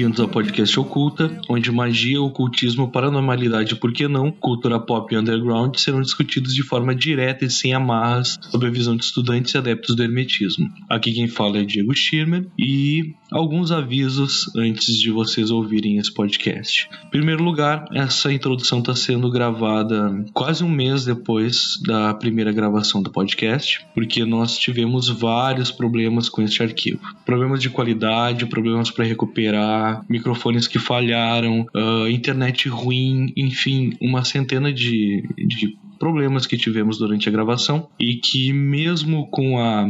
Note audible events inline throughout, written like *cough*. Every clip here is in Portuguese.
Bem-vindos ao podcast Oculta, onde magia, ocultismo, paranormalidade e, por que não, cultura pop e underground serão discutidos de forma direta e sem amarras sob a visão de estudantes e adeptos do hermetismo. Aqui quem fala é Diego Schirmer e alguns avisos antes de vocês ouvirem esse podcast. Em primeiro lugar, essa introdução está sendo gravada quase um mês depois da primeira gravação do podcast, porque nós tivemos vários problemas com este arquivo. Problemas de qualidade, problemas para recuperar, microfones que falharam, uh, internet ruim, enfim, uma centena de, de problemas que tivemos durante a gravação e que mesmo com a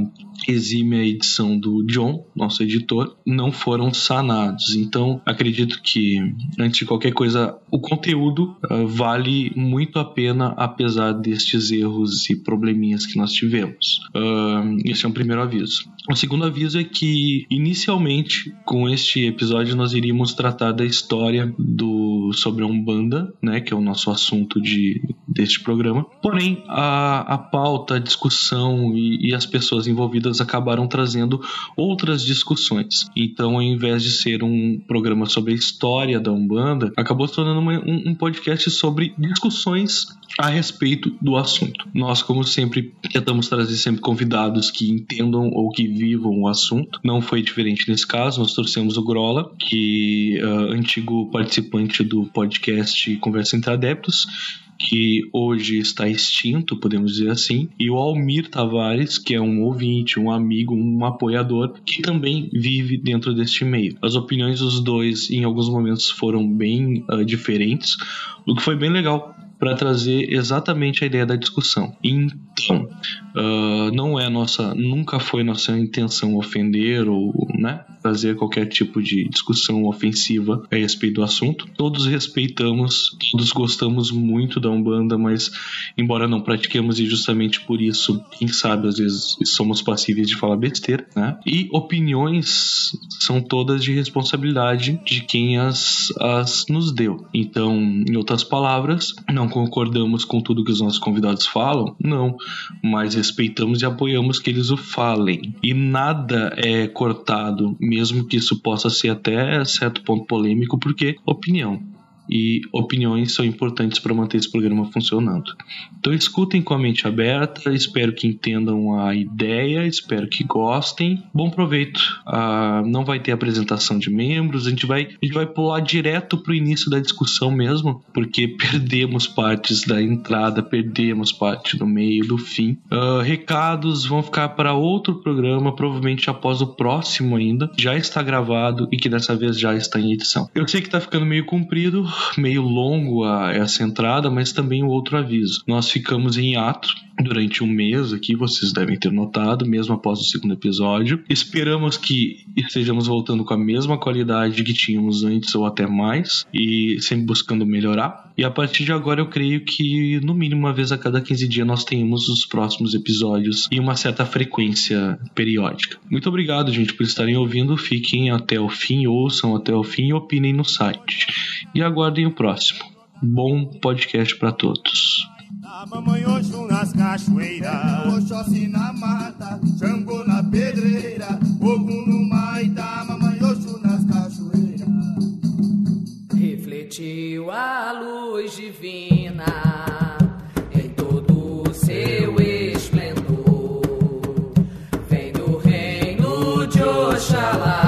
exímia edição do John, nosso editor, não foram sanados. Então, acredito que, antes de qualquer coisa, o conteúdo uh, vale muito a pena, apesar destes erros e probleminhas que nós tivemos. Uh, esse é um primeiro aviso. O segundo aviso é que, inicialmente, com este episódio, nós iríamos tratar da história do sobre a Umbanda, né, que é o nosso assunto de, deste programa. Porém, a, a pauta, a discussão e, e as pessoas envolvidas acabaram trazendo outras discussões. Então, ao invés de ser um programa sobre a história da Umbanda, acabou se tornando uma, um, um podcast sobre discussões a respeito do assunto. Nós, como sempre, tentamos trazer sempre convidados que entendam ou que vivam o assunto. Não foi diferente nesse caso, nós trouxemos o Grola, que uh, antigo participante do podcast Conversa entre Adeptos, que hoje está extinto, podemos dizer assim, e o Almir Tavares, que é um ouvinte, um amigo, um apoiador, que também vive dentro deste meio. As opiniões dos dois, em alguns momentos, foram bem uh, diferentes, o que foi bem legal para trazer exatamente a ideia da discussão. Então, uh, não é nossa, nunca foi nossa intenção ofender ou né, trazer qualquer tipo de discussão ofensiva a respeito do assunto. Todos respeitamos, todos gostamos muito da Umbanda, mas embora não pratiquemos e justamente por isso, quem sabe às vezes somos passíveis de falar besteira, né? E opiniões são todas de responsabilidade de quem as, as nos deu. Então, em outras palavras, não concordamos com tudo que os nossos convidados falam? Não, mas respeitamos e apoiamos que eles o falem. E nada é cortado, mesmo que isso possa ser até certo ponto polêmico, porque opinião e opiniões são importantes para manter esse programa funcionando. Então escutem com a mente aberta, espero que entendam a ideia, espero que gostem. Bom proveito. Ah, não vai ter apresentação de membros, a gente vai, a gente vai pular direto para o início da discussão mesmo, porque *laughs* perdemos partes da entrada, perdemos parte do meio, do fim. Ah, recados vão ficar para outro programa, provavelmente após o próximo ainda. Já está gravado e que dessa vez já está em edição. Eu sei que está ficando meio comprido, meio longo a essa entrada, mas também o outro aviso. Nós ficamos em ato durante um mês aqui, vocês devem ter notado, mesmo após o segundo episódio. Esperamos que estejamos voltando com a mesma qualidade que tínhamos antes ou até mais, e sempre buscando melhorar. E a partir de agora eu creio que no mínimo uma vez a cada 15 dias nós tenhamos os próximos episódios e uma certa frequência periódica. Muito obrigado, gente, por estarem ouvindo. Fiquem até o fim, ouçam até o fim e opinem no site. E aguardem o próximo. Bom podcast para todos. mamãe nas cachoeiras, Oxóssi na mata, Xangô na pedreira, Ogum no Maitá, mamãe nas cachoeiras. Refletiu a luz divina em todo o seu esplendor, vem do reino de Oxalá,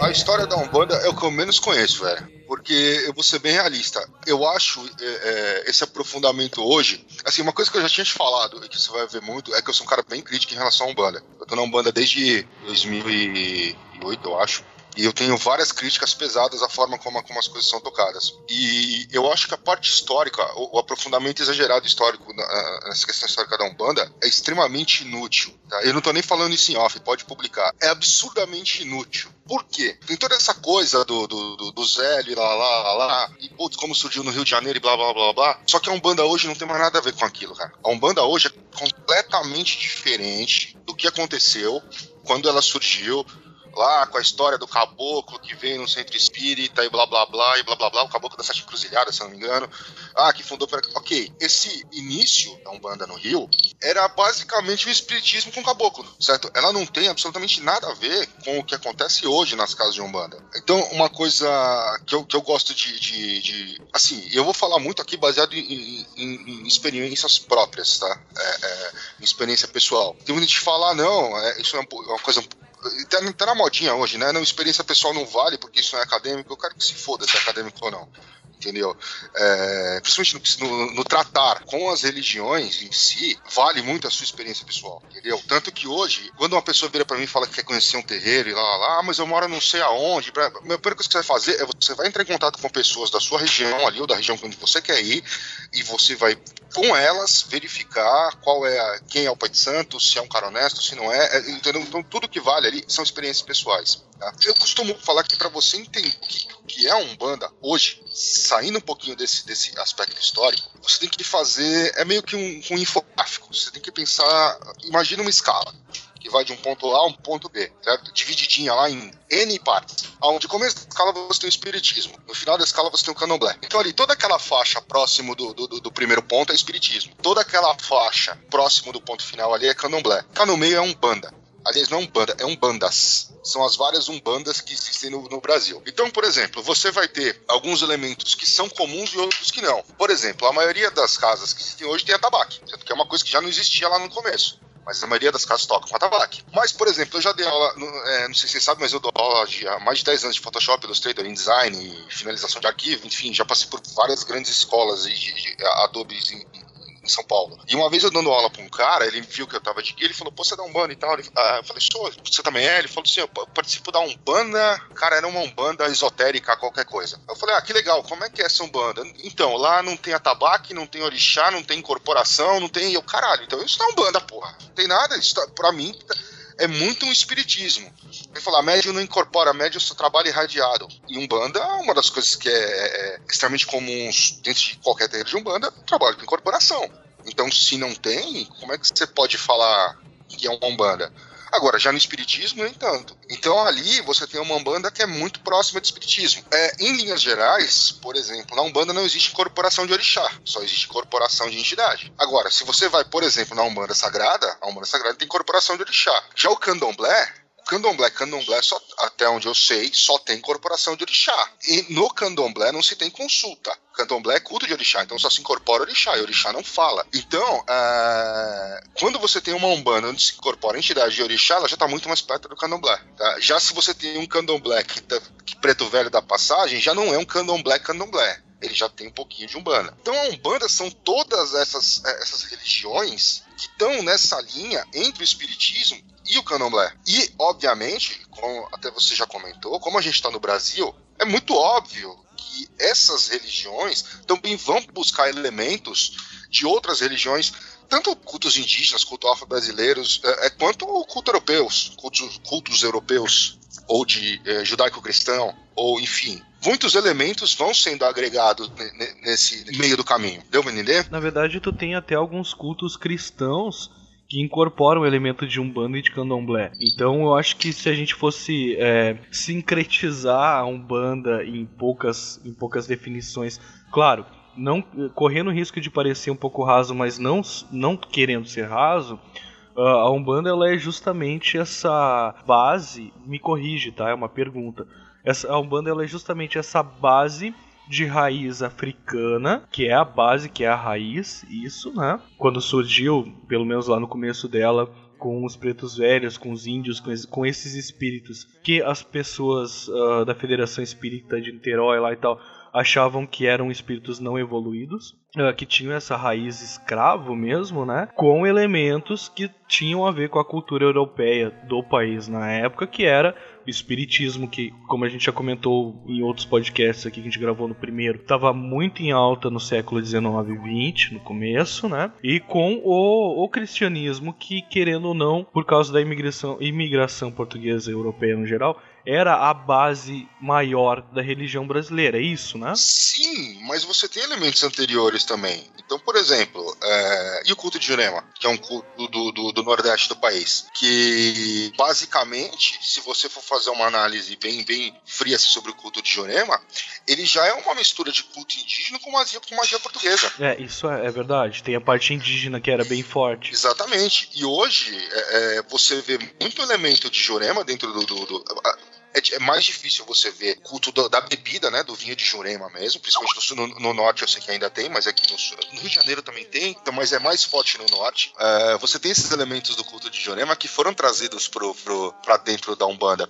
a, história da Umbanda é o que eu menos conheço, velho. Porque eu vou ser bem realista. Eu acho é, é, esse aprofundamento hoje. Assim, uma coisa que eu já tinha te falado e que você vai ver muito é que eu sou um cara bem crítico em relação à Umbanda. Eu tô na Umbanda desde 2008, eu acho. E eu tenho várias críticas pesadas à forma como, como as coisas são tocadas. E eu acho que a parte histórica, o, o aprofundamento exagerado histórico nessa questão histórica da Umbanda é extremamente inútil. Tá? Eu não tô nem falando isso em off, pode publicar. É absurdamente inútil. Por quê? Tem toda essa coisa do, do, do, do Zé, lá, lá, lá, lá, e putz, como surgiu no Rio de Janeiro e blá, blá, blá, blá. Só que a Umbanda hoje não tem mais nada a ver com aquilo, cara. A Umbanda hoje é completamente diferente do que aconteceu quando ela surgiu lá com a história do caboclo que veio no centro espírita e blá blá blá e blá blá blá, o caboclo da Sete Cruzilhadas, se não me engano. Ah, que fundou. Ok, esse início da Umbanda no Rio era basicamente o espiritismo com caboclo, certo? Ela não tem absolutamente nada a ver com o que acontece hoje nas casas de Umbanda. Então, uma coisa que eu, que eu gosto de, de, de Assim, eu vou falar muito aqui baseado em, em, em experiências próprias, tá? É, é, experiência pessoal. Tem muita gente que fala, ah, não, é, isso é uma coisa tá, tá, na modinha hoje, né? Não, experiência pessoal não vale porque isso não é acadêmico. Eu quero que se foda se é acadêmico ou não entendeu? É, principalmente no, no, tratar com as religiões em si, vale muito a sua experiência pessoal, entendeu? Tanto que hoje, quando uma pessoa vira para mim e fala que quer conhecer um terreiro e lá, lá, lá, ah, mas eu moro não sei aonde, a primeira coisa que você vai fazer é você vai entrar em contato com pessoas da sua região ali, ou da região onde você quer ir, e você vai com elas verificar qual é a, quem é o pai de santo, se é um cara honesto, se não é, é entendeu? Então tudo que vale ali são experiências pessoais. Tá? Eu costumo falar que para você entender o que é um banda hoje, saindo um pouquinho desse, desse aspecto histórico, você tem que fazer. É meio que um, um infográfico. Você tem que pensar. Imagina uma escala que vai de um ponto A a um ponto B, certo? Divididinha lá em N partes. Onde começo da escala você tem o espiritismo, no final da escala você tem o candomblé. Então ali, toda aquela faixa próximo do, do, do primeiro ponto é espiritismo. Toda aquela faixa próximo do ponto final ali é candomblé. Cá no meio é um banda. Aliás, não é um banda, é um bandas. São as várias umbandas que existem no, no, Brasil. Então, por exemplo, você vai ter alguns elementos que são comuns e outros que não. Por exemplo, a maioria das casas que existem hoje tem atabaque, que é uma coisa que já não existia lá no começo mas a maioria das casas tocam com atabaque. Mas, por exemplo, eu já dei aula, é, não sei se vocês sabem, mas eu dou aula de, há mais de 10 anos de Photoshop, Illustrator, InDesign, finalização de arquivo, enfim, já passei por várias grandes escolas de, de, de Adobe em, São Paulo. E uma vez eu dando aula pra um cara, ele viu que eu tava de guia, ele falou, pô, você dá um banda e tal. Ele, ah, eu falei, sou, você também é? Ele falou assim, eu participo da Umbanda, cara, era uma Umbanda esotérica, qualquer coisa. Eu falei, ah, que legal, como é que é essa Umbanda? Então, lá não tem atabaque, não tem orixá, não tem incorporação, não tem... Eu, caralho, então isso não é Umbanda, porra. Não tem nada, isso tá, pra mim é muito um espiritismo. Ele falou, a médium não incorpora, a médium só trabalha irradiado. E Umbanda, uma das coisas que é, é extremamente comuns dentro de qualquer terreiro de Umbanda, trabalho com incorporação. Então, se não tem, como é que você pode falar que é uma Umbanda? Agora, já no Espiritismo, nem tanto. Então, ali você tem uma Umbanda que é muito próxima do Espiritismo. É, em linhas gerais, por exemplo, na Umbanda não existe incorporação de orixá, só existe incorporação de entidade. Agora, se você vai, por exemplo, na Umbanda Sagrada, a Umbanda Sagrada tem incorporação de orixá. Já o Candomblé, candomblé, candomblé, só, até onde eu sei, só tem incorporação de orixá. E no candomblé não se tem consulta. Candomblé é culto de orixá, então só se incorpora orixá, e orixá não fala. Então, uh, quando você tem uma umbanda onde se incorpora a entidade de orixá, ela já está muito mais perto do candomblé. Tá? Já se você tem um candomblé que, tá, que preto velho da passagem, já não é um candomblé candomblé ele já tem um pouquinho de Umbanda. Então a Umbanda são todas essas, essas religiões que estão nessa linha entre o Espiritismo e o candomblé. E, obviamente, como até você já comentou, como a gente está no Brasil, é muito óbvio que essas religiões também vão buscar elementos de outras religiões, tanto cultos indígenas, cultos afro-brasileiros, é, é, quanto cultos europeus, cultos, cultos europeus, ou de é, judaico-cristão, ou enfim. Muitos elementos vão sendo agregados nesse meio do caminho. Deu pra entender? Na verdade, tu tem até alguns cultos cristãos que incorporam o elemento de Umbanda e de Candomblé. Então eu acho que se a gente fosse é, sincretizar a Umbanda em poucas, em poucas definições, claro, não correndo o risco de parecer um pouco raso, mas não, não querendo ser raso, a Umbanda ela é justamente essa base, me corrige, tá? É uma pergunta. Essa, a Umbanda ela é justamente essa base de raiz africana, que é a base, que é a raiz, isso, né? Quando surgiu, pelo menos lá no começo dela, com os pretos velhos, com os índios, com, esse, com esses espíritos que as pessoas uh, da Federação Espírita de Niterói lá e tal achavam que eram espíritos não evoluídos, uh, que tinham essa raiz escravo mesmo, né? Com elementos que tinham a ver com a cultura europeia do país na época, que era o espiritismo, que, como a gente já comentou em outros podcasts aqui que a gente gravou no primeiro, estava muito em alta no século 19 e 20, no começo, né? E com o, o cristianismo, que, querendo ou não, por causa da imigração, imigração portuguesa e europeia no geral, era a base maior da religião brasileira, é isso, né? Sim, mas você tem elementos anteriores também. Então, por exemplo, é... e o culto de Jurema, que é um culto do, do, do, Nordeste do país, que basicamente, se você for fazer uma análise bem, bem fria sobre o culto de Jurema, ele já é uma mistura de culto indígena com magia, com magia portuguesa. É, isso é, é verdade. Tem a parte indígena que era bem forte. Exatamente. E hoje é, é, você vê muito elemento de Jurema dentro do, do, do é, é, mais difícil você ver culto do, da bebida, né? Do vinho de Jurema mesmo, principalmente no, no, norte eu sei que ainda tem, mas aqui no, no, Rio de Janeiro também tem, então, mas é mais forte no norte. Uh, você tem esses elementos do culto de Jurema que foram trazidos pro, pro, pra dentro da Umbanda.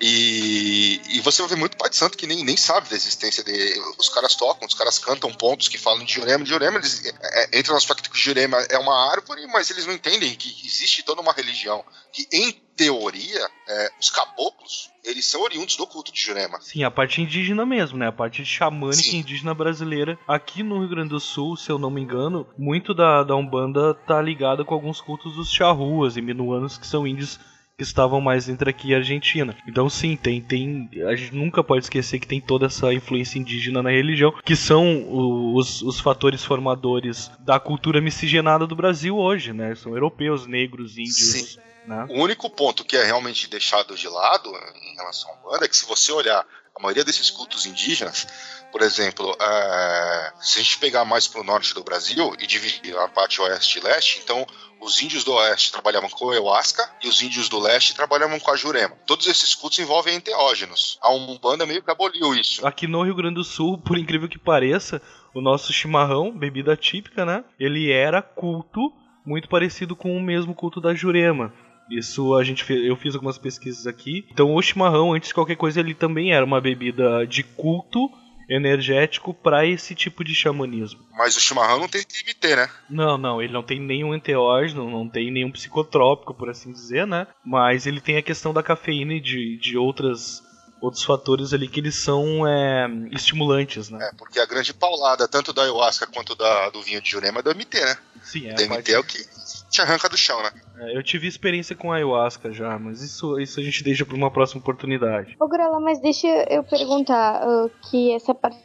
E, e você vai ver muito pai de santo que nem, nem sabe da existência de. Os caras tocam, os caras cantam pontos que falam de Jurema. De Jurema, eles é, é entra no aspecto que Jurema é uma árvore, mas eles não entendem que existe toda uma religião que, em teoria, é, os caboclos, eles são oriundos do culto de Jurema. Sim, a parte indígena mesmo, né? A parte xamânica Sim. indígena brasileira. Aqui no Rio Grande do Sul, se eu não me engano, muito da, da Umbanda tá ligada com alguns cultos dos charruas e minuanos, que são índios que estavam mais entre aqui e a Argentina. Então sim, tem, tem. A gente nunca pode esquecer que tem toda essa influência indígena na religião, que são os, os fatores formadores da cultura miscigenada do Brasil hoje, né? São europeus, negros, índios. Sim né? O único ponto que é realmente deixado de lado em relação à banda é que se você olhar a maioria desses cultos indígenas, por exemplo, é, se a gente pegar mais para o norte do Brasil e dividir a parte oeste e leste, então os índios do oeste trabalhavam com o ayahuasca e os índios do leste trabalhavam com a jurema. Todos esses cultos envolvem enteógenos. A Umbanda meio que aboliu isso. Aqui no Rio Grande do Sul, por incrível que pareça, o nosso chimarrão, bebida típica, né? Ele era culto muito parecido com o mesmo culto da jurema. Isso a gente fez, eu fiz algumas pesquisas aqui. Então o chimarrão, antes de qualquer coisa, ele também era uma bebida de culto energético para esse tipo de xamanismo. Mas o chimarrão não tem TMT, né? Não, não, ele não tem nenhum enteógeno, não tem nenhum psicotrópico, por assim dizer, né? Mas ele tem a questão da cafeína e de, de outras outros fatores ali que eles são é, estimulantes, né? É, porque a grande paulada, tanto da ayahuasca quanto da, do vinho de Jurema, é do MT, né? Sim, é. O DMT parte... é o que te arranca do chão, né? É, eu tive experiência com ayahuasca já, mas isso, isso a gente deixa para uma próxima oportunidade. Ô, Grola, mas deixa eu perguntar uh, que essa parte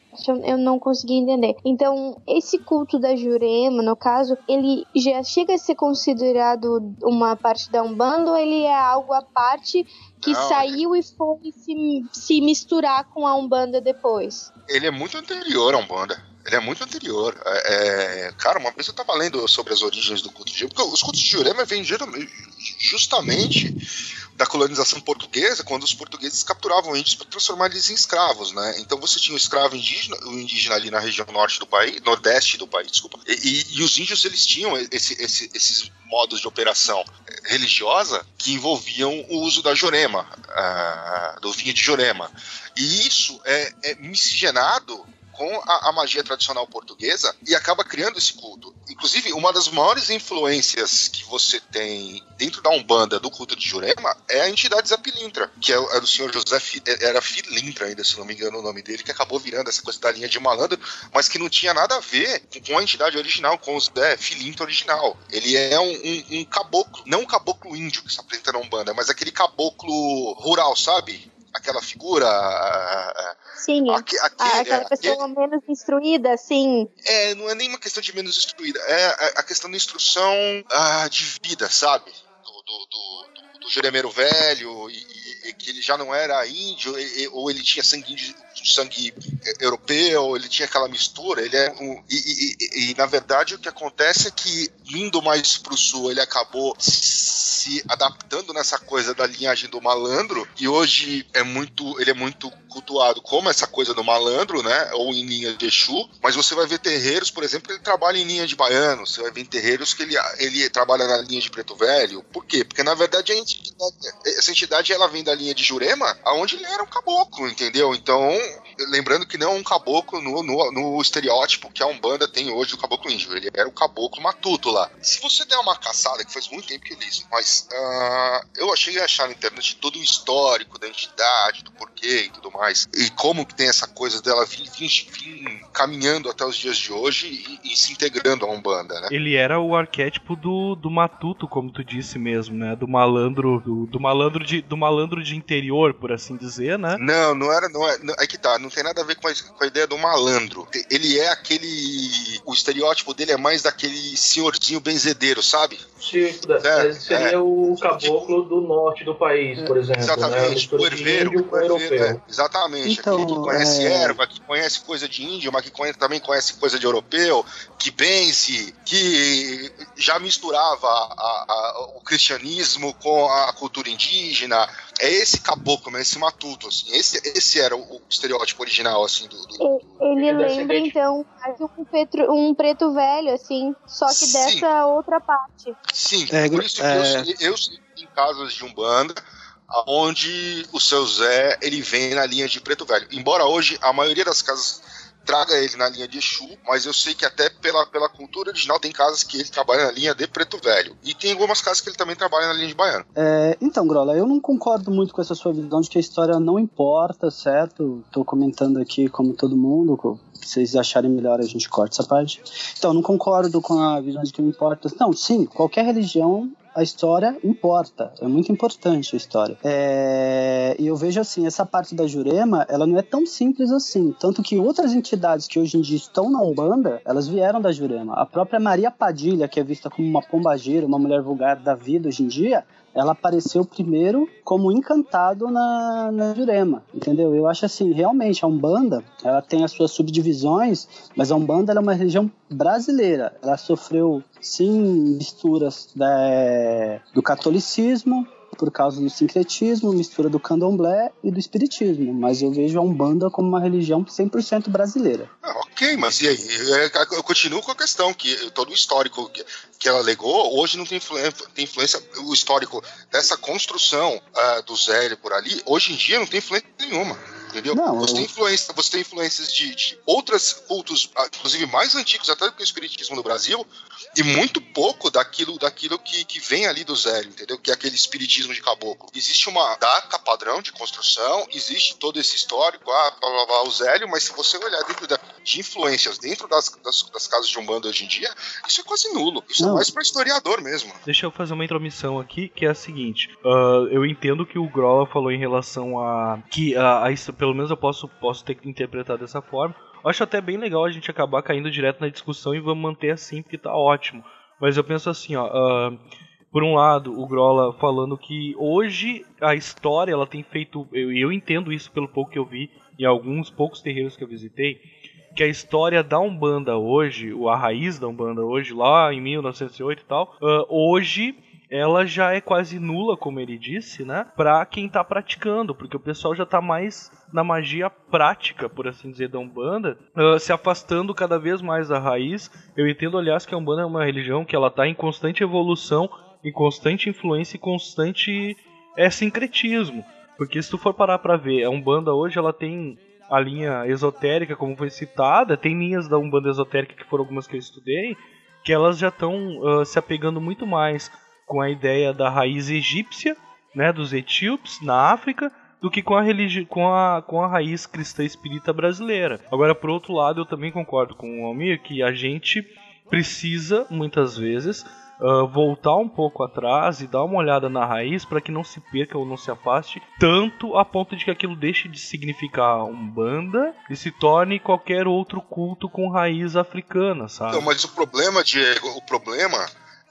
eu não consegui entender. Então, esse culto da Jurema, no caso, ele já chega a ser considerado uma parte da Umbanda ou ele é algo à parte que não, saiu e foi se, se misturar com a Umbanda depois? Ele é muito anterior à Umbanda. Ele é muito anterior. É, é, cara, uma vez eu estava lendo sobre as origens do culto de Jurema, porque os cultos de Jurema vêm justamente da colonização portuguesa, quando os portugueses capturavam índios para transformar eles em escravos, né? Então você tinha o escravo indígena, o indígena ali na região norte do país, nordeste do país, desculpa, e, e, e os índios eles tinham esse, esse, esses modos de operação religiosa que envolviam o uso da jurema, uh, do vinho de jurema. E isso é, é miscigenado com a, a, magia tradicional portuguesa e acaba criando esse culto. Inclusive, uma das maiores influências que você tem dentro da Umbanda do culto de Jurema é a entidade Zapilintra, que é, é do senhor José, Fi, é, era Filintra ainda, se não me engano o nome dele, que acabou virando essa coisa da linha de malandro, mas que não tinha nada a ver com a entidade original, com o Zé Filintra original. Ele é um, um, um caboclo, não um caboclo índio que se apresenta na Umbanda, mas aquele caboclo rural, sabe? Aquela figura. Sim, aqui, aqui, aquela é, pessoa aqui, menos instruída, assim. É, não é nem uma questão de menos instruída, é a, questão da instrução ah, de vida, sabe? Do, do, do, do Jeremeiro velho, e, e, que ele já não era índio, e, ou ele tinha sangue índio, sangue europeu, ele tinha aquela mistura, ele é um, e, e, e, na verdade o que acontece é que indo mais pro sul ele acabou se adaptando nessa coisa da linhagem do malandro e hoje é muito ele é muito cultuado como essa coisa do malandro, né, ou em linha de Exu, mas você vai ver terreiros, por exemplo, ele trabalha em linha de baiano, você vai ver terreiros que ele, ele trabalha na linha de preto velho, por quê? Porque na verdade a entidade, essa entidade ela vem da linha de Jurema, aonde ele era um caboclo, entendeu? Então man. Lembrando que não é um caboclo no, no, no, estereótipo que a Umbanda tem hoje do caboclo índio. Ele era o caboclo matuto lá. Se você der uma caçada, que faz muito tempo que eu li isso, mas uh, eu achei achar na internet todo o histórico da entidade, do porquê e tudo mais. E como que tem essa coisa dela vir, vir, vir caminhando até os dias de hoje e, e, se integrando à Umbanda, né? Ele era o arquétipo do, do matuto, como tu disse mesmo, né? Do malandro, do, do malandro de, do malandro de interior, por assim dizer, né? Não, não era, não é, é que tá, não tem nada a ver com a, com a ideia do malandro. Ele é aquele, o estereótipo dele é mais daquele senhorzinho benzedeiro, sabe? Sim, é, seria é. o caboclo do norte do país, por exemplo. Né? Exatamente, né? o herveiro, o herveiro é, exatamente. Então, aquele que conhece é... erva, que conhece coisa de índio, mas que conhece, também conhece coisa de europeu, que benze, que já misturava a, a, o cristianismo com a cultura indígena. É esse caboclo, né, esse matuto, assim. Esse, esse era o, o estereótipo original, assim, do. do, do ele lembra, então, um, petro, um preto velho, assim, só que Sim. dessa outra parte. Sim, é, por isso que é... eu, eu em casas de Umbanda onde o seu Zé ele vem na linha de preto velho. Embora hoje a maioria das casas traga ele na linha de Exu, mas eu sei que até pela, pela cultura original tem casas que ele trabalha na linha de preto velho. E tem algumas casas que ele também trabalha na linha de baiano. É, então, Grola, eu não concordo muito com essa sua visão de que a história não importa, certo? Tô comentando aqui como todo mundo, se vocês acharem melhor a gente corta essa parte. Então, não concordo com a visão de que não importa. Não, sim, qualquer religião a história importa, é muito importante a história. É, e eu vejo assim, essa parte da Jurema, ela não é tão simples assim, tanto que outras entidades que hoje em dia estão na Umbanda, elas vieram da Jurema. A própria Maria Padilha, que é vista como uma pombageira, uma mulher vulgar da vida hoje em dia, ela apareceu primeiro como encantado na, na Jurema, entendeu? Eu acho assim, realmente, a Umbanda, ela tem as suas subdivisões, mas a Umbanda é uma religião brasileira. Ela sofreu, sim, misturas da, do catolicismo, por causa do sincretismo, mistura do candomblé e do espiritismo, mas eu vejo a Umbanda como uma religião 100% brasileira. Ah, ok, mas e aí? É, eu continuo com a questão que todo o histórico que, ela alegou, hoje não tem influência, tem influência o histórico dessa construção uh, do Zé por ali, hoje em dia não tem influência nenhuma entendeu? Não, você, eu... tem influência, você tem influências de, de outros cultos, ah, inclusive mais antigos até do que o espiritismo no Brasil, e muito pouco daquilo, daquilo que, que vem ali do zero, entendeu? Que é aquele espiritismo de caboclo. Existe uma data padrão de construção, existe todo esse histórico, ah, blá, blá, blá, o zélio, mas se você olhar dentro da, de influências dentro das, das, das, casas de Umbanda hoje em dia, isso é quase nulo. Isso é Não. é mais para historiador mesmo. Deixa eu fazer uma intromissão aqui, que é a seguinte. Uh, eu entendo que o Grola falou em relação a que a, a, pelo menos eu posso, posso ter que interpretar dessa forma. Eu acho até bem legal a gente acabar caindo direto na discussão e vamos manter assim, porque tá ótimo. Mas eu penso assim, ó. Uh, por um lado, o Grola falando que hoje a história ela tem feito. Eu, eu entendo isso pelo pouco que eu vi em alguns poucos terreiros que eu visitei. Que a história da Umbanda hoje, a raiz da Umbanda hoje, lá em 1908 e tal, uh, hoje ela já é quase nula, como ele disse, né? Pra quem tá praticando, porque o pessoal já tá mais na magia prática, por assim dizer, da Umbanda, uh, se afastando cada vez mais da raiz. Eu entendo, aliás, que a Umbanda é uma religião que ela tá em constante evolução, em constante influência e constante é, sincretismo. Porque se tu for parar pra ver, a Umbanda hoje ela tem a linha esotérica, como foi citada, tem linhas da Umbanda esotérica que foram algumas que eu estudei, que elas já estão uh, se apegando muito mais com a ideia da raiz egípcia, né, dos etíopes na África, do que com a, religi com a, com a raiz cristã espírita brasileira. Agora, por outro lado, eu também concordo com o Almir que a gente precisa, muitas vezes, uh, voltar um pouco atrás e dar uma olhada na raiz para que não se perca ou não se afaste tanto a ponto de que aquilo deixe de significar Umbanda e se torne qualquer outro culto com raiz africana, sabe? Não, mas o problema, Diego, o problema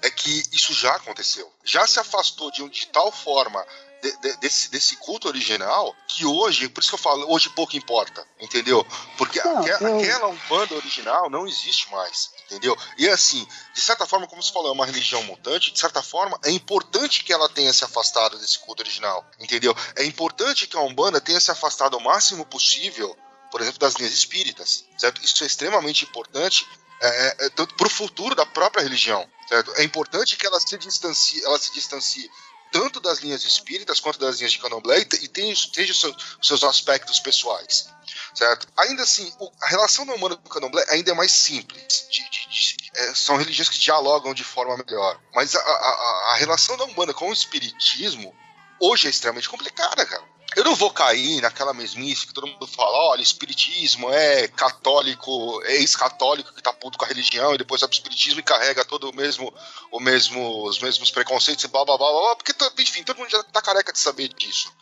é que isso já aconteceu. Já se afastou de, de tal forma de, de, desse, desse culto original que hoje, por isso que eu falo, hoje pouco importa, entendeu? Porque não, aquela, eu... aquela Umbanda original não existe mais, entendeu? E assim, de certa forma, como você falou, é uma religião mutante, de certa forma, é importante que ela tenha se afastado desse culto original, entendeu? É importante que a Umbanda tenha se afastado o máximo possível, por exemplo, das linhas espíritas, certo? Isso é extremamente importante é, é, é para o futuro da própria religião. Certo? É importante que ela se distancie, ela se distancie tanto das linhas espíritas quanto das linhas de candomblé, e tem, tem os seus aspectos pessoais certo? Ainda assim, a relação da Umbanda com o Candomblé ainda é mais simples. De, de, de, é, são religiões que dialogam de forma melhor. Mas a, a, a relação da Umbanda com o Espiritismo hoje é extremamente complicada, cara. Eu não vou cair naquela mesmice que todo mundo fala, olha, espiritismo é católico, é ex-católico que tá puto com a religião e depois vai pro espiritismo e carrega todo o mesmo, o mesmo, os mesmos preconceitos e blá blá blá blá, porque, enfim, todo mundo já tá careca de saber disso,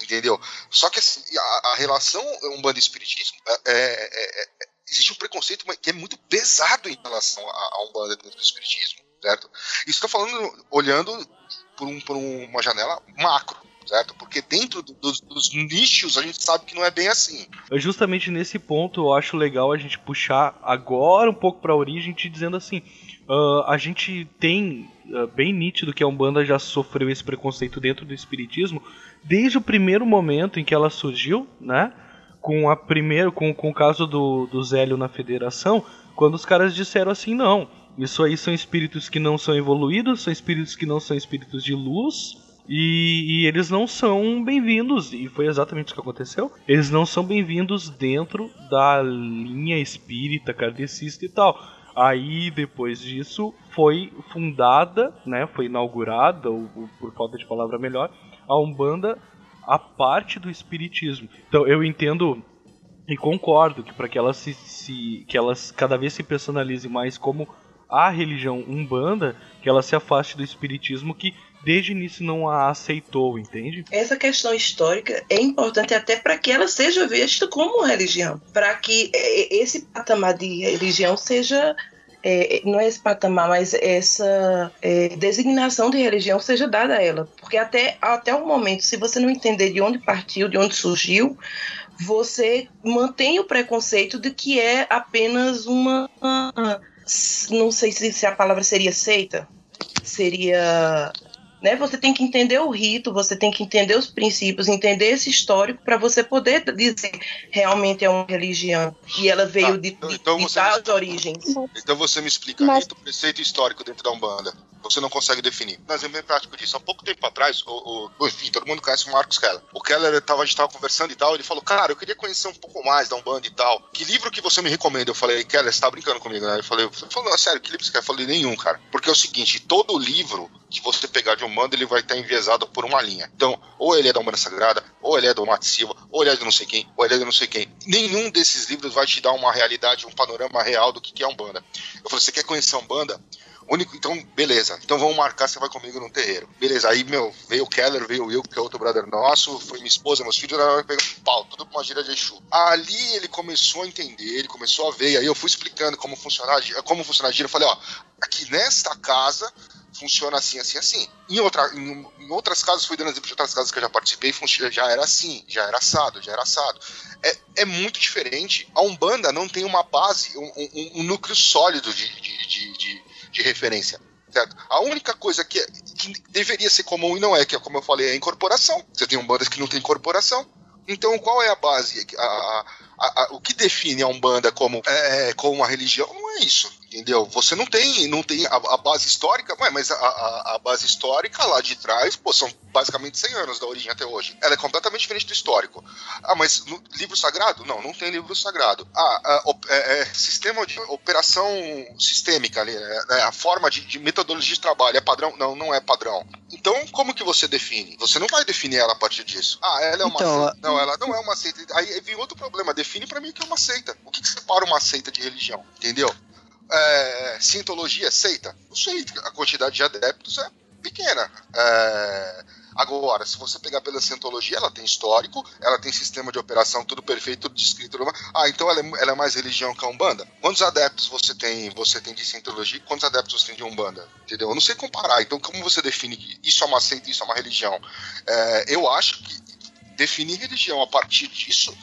entendeu? Só que assim, a, a relação Umbanda e espiritismo é, é, é, existe um preconceito que é muito pesado em relação a, a Umbanda dentro do espiritismo, certo? Isso tô falando olhando por, um, por uma janela macro, certo? Porque dentro dos, dos, nichos a gente sabe que não é bem assim. Justamente nesse ponto eu acho legal a gente puxar agora um pouco para a origem, te dizendo assim, uh, a gente tem uh, bem nítido que a Umbanda já sofreu esse preconceito dentro do espiritismo desde o primeiro momento em que ela surgiu, né? Com a primeiro, com, com o caso do, do Zélio na Federação, quando os caras disseram assim, não, isso aí são espíritos que não são evoluídos, são espíritos que não são espíritos de luz, e, e, eles não são bem-vindos, e foi exatamente isso que aconteceu. Eles não são bem-vindos dentro da linha espírita, kardecista e tal. Aí, depois disso, foi fundada, né, foi inaugurada, ou, ou, por falta de palavra melhor, a Umbanda, a parte do espiritismo. Então, eu entendo e concordo que para que elas se, se, que elas cada vez se personalize mais como a religião Umbanda, que ela se afaste do espiritismo que desde o início não a aceitou, entende? Essa questão histórica é importante até para que ela seja vista como religião, para que é, é, esse patamar de religião seja é, não é esse patamar, mas essa é, designação de religião seja dada a ela. Porque até, até o momento, se você não entender de onde partiu, de onde surgiu, você mantém o preconceito de que é apenas uma. Não sei se, se a palavra seria seita, seria né? Você tem que entender o rito, você tem que entender os princípios, entender esse histórico para você poder dizer realmente é uma religião e ela veio tá, de, então, de, então de tais origens. Então você me explica Mas... rito, preceito histórico dentro da Umbanda. Você não consegue definir. Um exemplo bem prático disso. Há pouco tempo atrás, o, o, enfim, todo mundo conhece o Marcos Keller. O Keller, tava, a gente tava conversando e tal, ele falou, cara, eu queria conhecer um pouco mais da Umbanda e tal. Que livro que você me recomenda? Eu falei, Keller, você tá brincando comigo, né? Eu falei, falou, sério, que livro você quer? Eu falei, nenhum, cara. Porque é o seguinte, todo livro que você pegar de Umbanda, ele vai estar enviesado por uma linha. Então, ou ele é da Umbanda Sagrada, ou ele é do Mate Silva, ou ele é de não sei quem, ou ele é de não sei quem. Nenhum desses livros vai te dar uma realidade, um panorama real do que é Umbanda. Eu falei, você quer conhecer Umbanda? Único, então, beleza. Então vamos marcar, você vai comigo no terreiro. Beleza, aí, meu, veio o Keller, veio o Will, que é outro brother nosso, foi minha esposa, meus filhos, ela pegar pau, tudo pra uma gira de Exu. Ali ele começou a entender, ele começou a ver, aí eu fui explicando como funcionar, como funcionar a gira. Eu falei, ó, aqui nesta casa funciona assim, assim, assim. Em, outra, em, em outras casas, fui dando exemplo de outras casas que eu já participei, já era assim, já era assado, já era assado. É, é muito diferente. A Umbanda não tem uma base, um, um, um núcleo sólido de, de, de, de, de referência. Certo? A única coisa que, que, deveria ser comum e não é, que é como eu falei, é a incorporação. Você tem umbandas que não tem incorporação. Então, qual é a base? A, a, a, o que define a Umbanda como, é, como uma religião não é isso entendeu? Você não tem, não tem a, a base histórica, ué, mas a, a, a, base histórica lá de trás, pô, são basicamente 100 anos da origem até hoje. Ela é completamente diferente do histórico. Ah, mas no, livro sagrado? Não, não tem livro sagrado. Ah, é, é, sistema de operação sistêmica ali, né? É, a forma de, de, metodologia de trabalho é padrão? Não, não é padrão. Então, como que você define? Você não vai definir ela a partir disso. Ah, ela é uma então, seita. Não, ela não é uma seita. Aí vem outro problema. Define para mim o que é uma seita. O que, que separa uma seita de religião? Entendeu? É, Scientologia seita? Não sei, a quantidade de adeptos é pequena. É, agora, se você pegar pela Scientologia, ela tem histórico, ela tem sistema de operação, tudo perfeito, tudo descrito. Ah, então ela é, ela é, mais religião que a Umbanda? Quantos adeptos você tem você tem de Scientologia e quantos adeptos você tem de Umbanda? Entendeu? Eu não sei comparar. Então, como você define isso é uma seita isso é uma religião? É, eu acho que definir religião a partir disso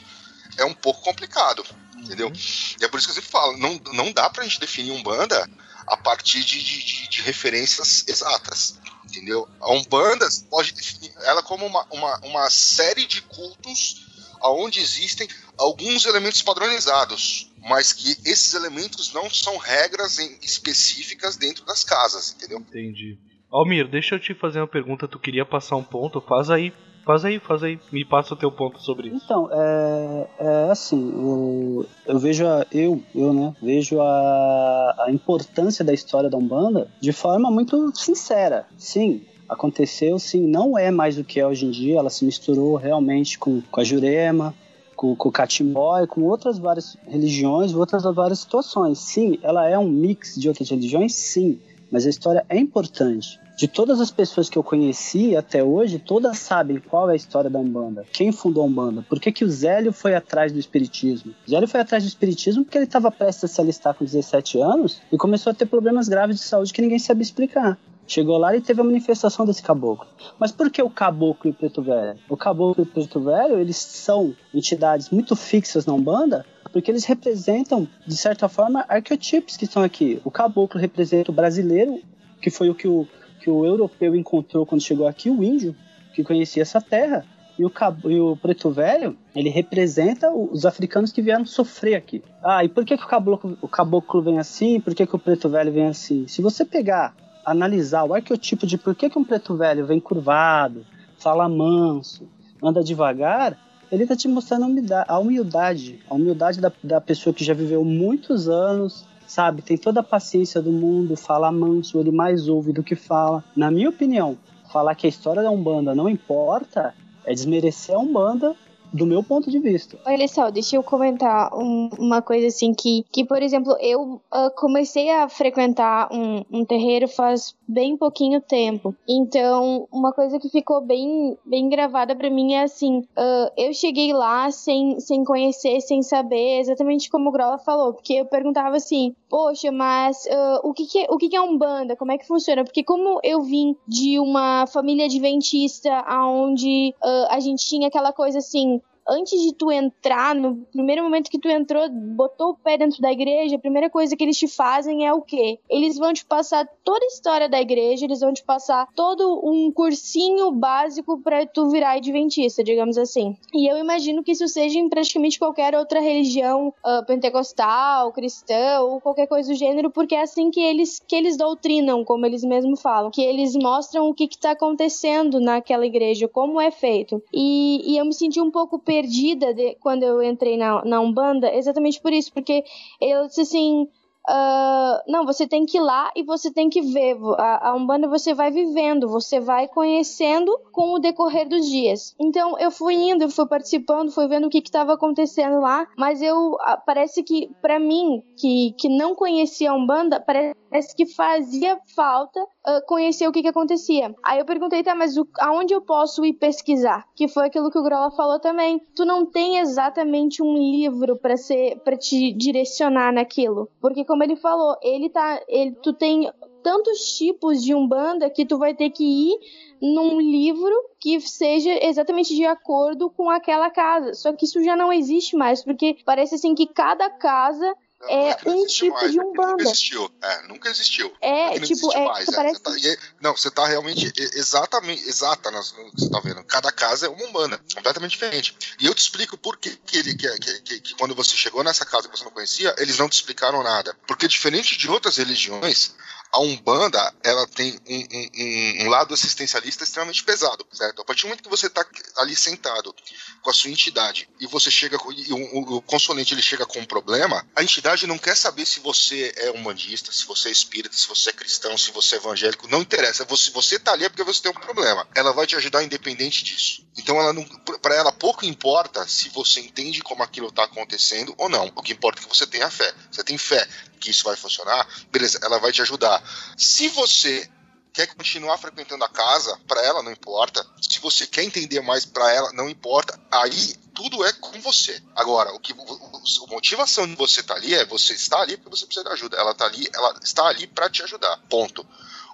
é um pouco complicado entendeu? Uhum. E é por isso que eu sempre falo, não, não dá pra gente definir Umbanda a partir de, de, de referências exatas, entendeu? A Umbanda pode definir ela como uma, uma, uma série de cultos onde existem alguns elementos padronizados, mas que esses elementos não são regras específicas dentro das casas, entendeu? Entendi. Almir, deixa eu te fazer uma pergunta. Tu queria passar um ponto? Faz aí. Faz aí, faz aí. Me passa o teu ponto sobre isso. Então, é, é assim, eu, eu vejo a, eu, eu, né, vejo a, a importância da história da Umbanda de forma muito sincera. Sim, aconteceu, sim, não é mais o que é hoje em dia, ela se misturou realmente com, com a Jurema, com, com o Catimbó e com outras várias religiões, outras várias situações. Sim, ela é um mix de outras religiões, sim, mas a história é importante. De todas as pessoas que eu conheci até hoje, todas sabem qual é a história da Umbanda. Quem fundou a Umbanda? Por que, que o Zélio foi atrás do Espiritismo? O Zélio foi atrás do Espiritismo porque ele estava prestes a se alistar com 17 anos e começou a ter problemas graves de saúde que ninguém sabia explicar. Chegou lá e teve a manifestação desse caboclo. Mas por que o caboclo e o preto velho? O caboclo e o preto velho, eles são entidades muito fixas na Umbanda, porque eles representam, de certa forma, arqueotipos que estão aqui. O caboclo representa o brasileiro, que foi o que o, que o europeu encontrou quando chegou aqui, o índio, que conhecia essa terra. E o, e o preto velho, ele representa os africanos que vieram sofrer aqui. Ah, e por que, que o, caboclo, o caboclo vem assim? Por que, que o preto velho vem assim? Se você pegar analisar o arqueotipo de por que, que um preto velho vem curvado, fala manso, anda devagar, ele está te mostrando a humildade, a humildade da, da pessoa que já viveu muitos anos, sabe, tem toda a paciência do mundo, fala manso, ele mais ouve do que fala. Na minha opinião, falar que a história da Umbanda não importa é desmerecer a Umbanda do meu ponto de vista. Olha só, deixa eu comentar um, uma coisa assim que, que por exemplo, eu uh, comecei a frequentar um, um terreiro faz bem pouquinho tempo. Então, uma coisa que ficou bem, bem gravada para mim é assim: uh, eu cheguei lá sem, sem conhecer, sem saber exatamente como o Grola falou, porque eu perguntava assim, poxa, mas uh, o, que, que, é, o que, que é Umbanda? Como é que funciona? Porque como eu vim de uma família adventista onde uh, a gente tinha aquela coisa assim, antes de tu entrar, no primeiro momento que tu entrou, botou o pé dentro da igreja, a primeira coisa que eles te fazem é o quê? Eles vão te passar toda a história da igreja, eles vão te passar todo um cursinho básico para tu virar adventista, digamos assim. E eu imagino que isso seja em praticamente qualquer outra religião uh, pentecostal, cristã ou qualquer coisa do gênero, porque é assim que eles que eles doutrinam, como eles mesmos falam, que eles mostram o que está acontecendo naquela igreja, como é feito. E, e eu me senti um pouco perdida de, quando eu entrei na, na Umbanda, exatamente por isso, porque eu disse assim. Uh, não, você tem que ir lá e você tem que ver. A, a, Umbanda você vai vivendo, você vai conhecendo com o decorrer dos dias. Então eu fui indo, eu fui participando, fui vendo o que estava acontecendo lá, mas eu parece que para mim que, que não conhecia a Umbanda, parece que fazia falta uh, conhecer o que, que acontecia. Aí eu perguntei, tá, mas o, aonde eu posso ir pesquisar? Que foi aquilo que o Grola falou também. Tu não tem exatamente um livro para ser para te direcionar naquilo, porque como ele falou, ele tá, ele, tu tem tantos tipos de umbanda que tu vai ter que ir num livro que seja exatamente de acordo com aquela casa. Só que isso já não existe mais, porque parece assim que cada casa é, é um tipo mais, de é umbanda. Nunca existiu. É, nunca existiu. É, não tipo, é, mais, é. parece... Você tá, e, não, você tá realmente exatamente exata no que você tá vendo. Cada casa é uma umbanda, completamente diferente. E eu te explico por que, que, ele, que, que, que, que quando você chegou nessa casa que você não conhecia, eles não te explicaram nada. Porque diferente de outras religiões, a Umbanda ela tem um, um, um, lado assistencialista extremamente pesado, certo? A partir do momento que você está ali sentado com a sua entidade e você chega e o, o, consulente ele chega com um problema, a entidade não quer saber se você é umbandista, se você é espírita, se você é cristão, se você é evangélico, não interessa. Você você tá ali é porque você tem um problema. Ela vai te ajudar independente disso. Então ela não para ela pouco importa se você entende como aquilo está acontecendo ou não. O que importa é que você tenha fé. Você tem fé que isso vai funcionar, beleza, ela vai te ajudar. Se você quer continuar frequentando a casa, para ela não importa. Se você quer entender mais para ela, não importa. Aí tudo é com você. Agora, o que a motivação de você estar tá ali é você está ali porque você precisa de ajuda. Ela tá ali, ela está ali para te ajudar. Ponto.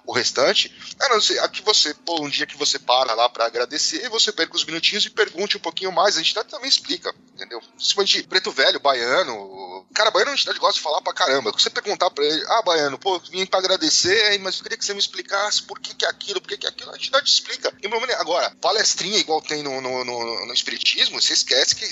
O restante, é não sei, aqui você, pô, um dia que você para lá para agradecer, você perca os minutinhos e pergunte um pouquinho mais, a gente também explica, entendeu? Principalmente preto velho, baiano, Cara, baiano é uma entidade que gosta de falar pra caramba. Você perguntar pra ele, ah, baiano, pô, vim pra agradecer, mas eu queria que você me explicasse por que, que é aquilo, por que, que é aquilo. A entidade explica. Agora, palestrinha igual tem no, no, no, no Espiritismo, você esquece que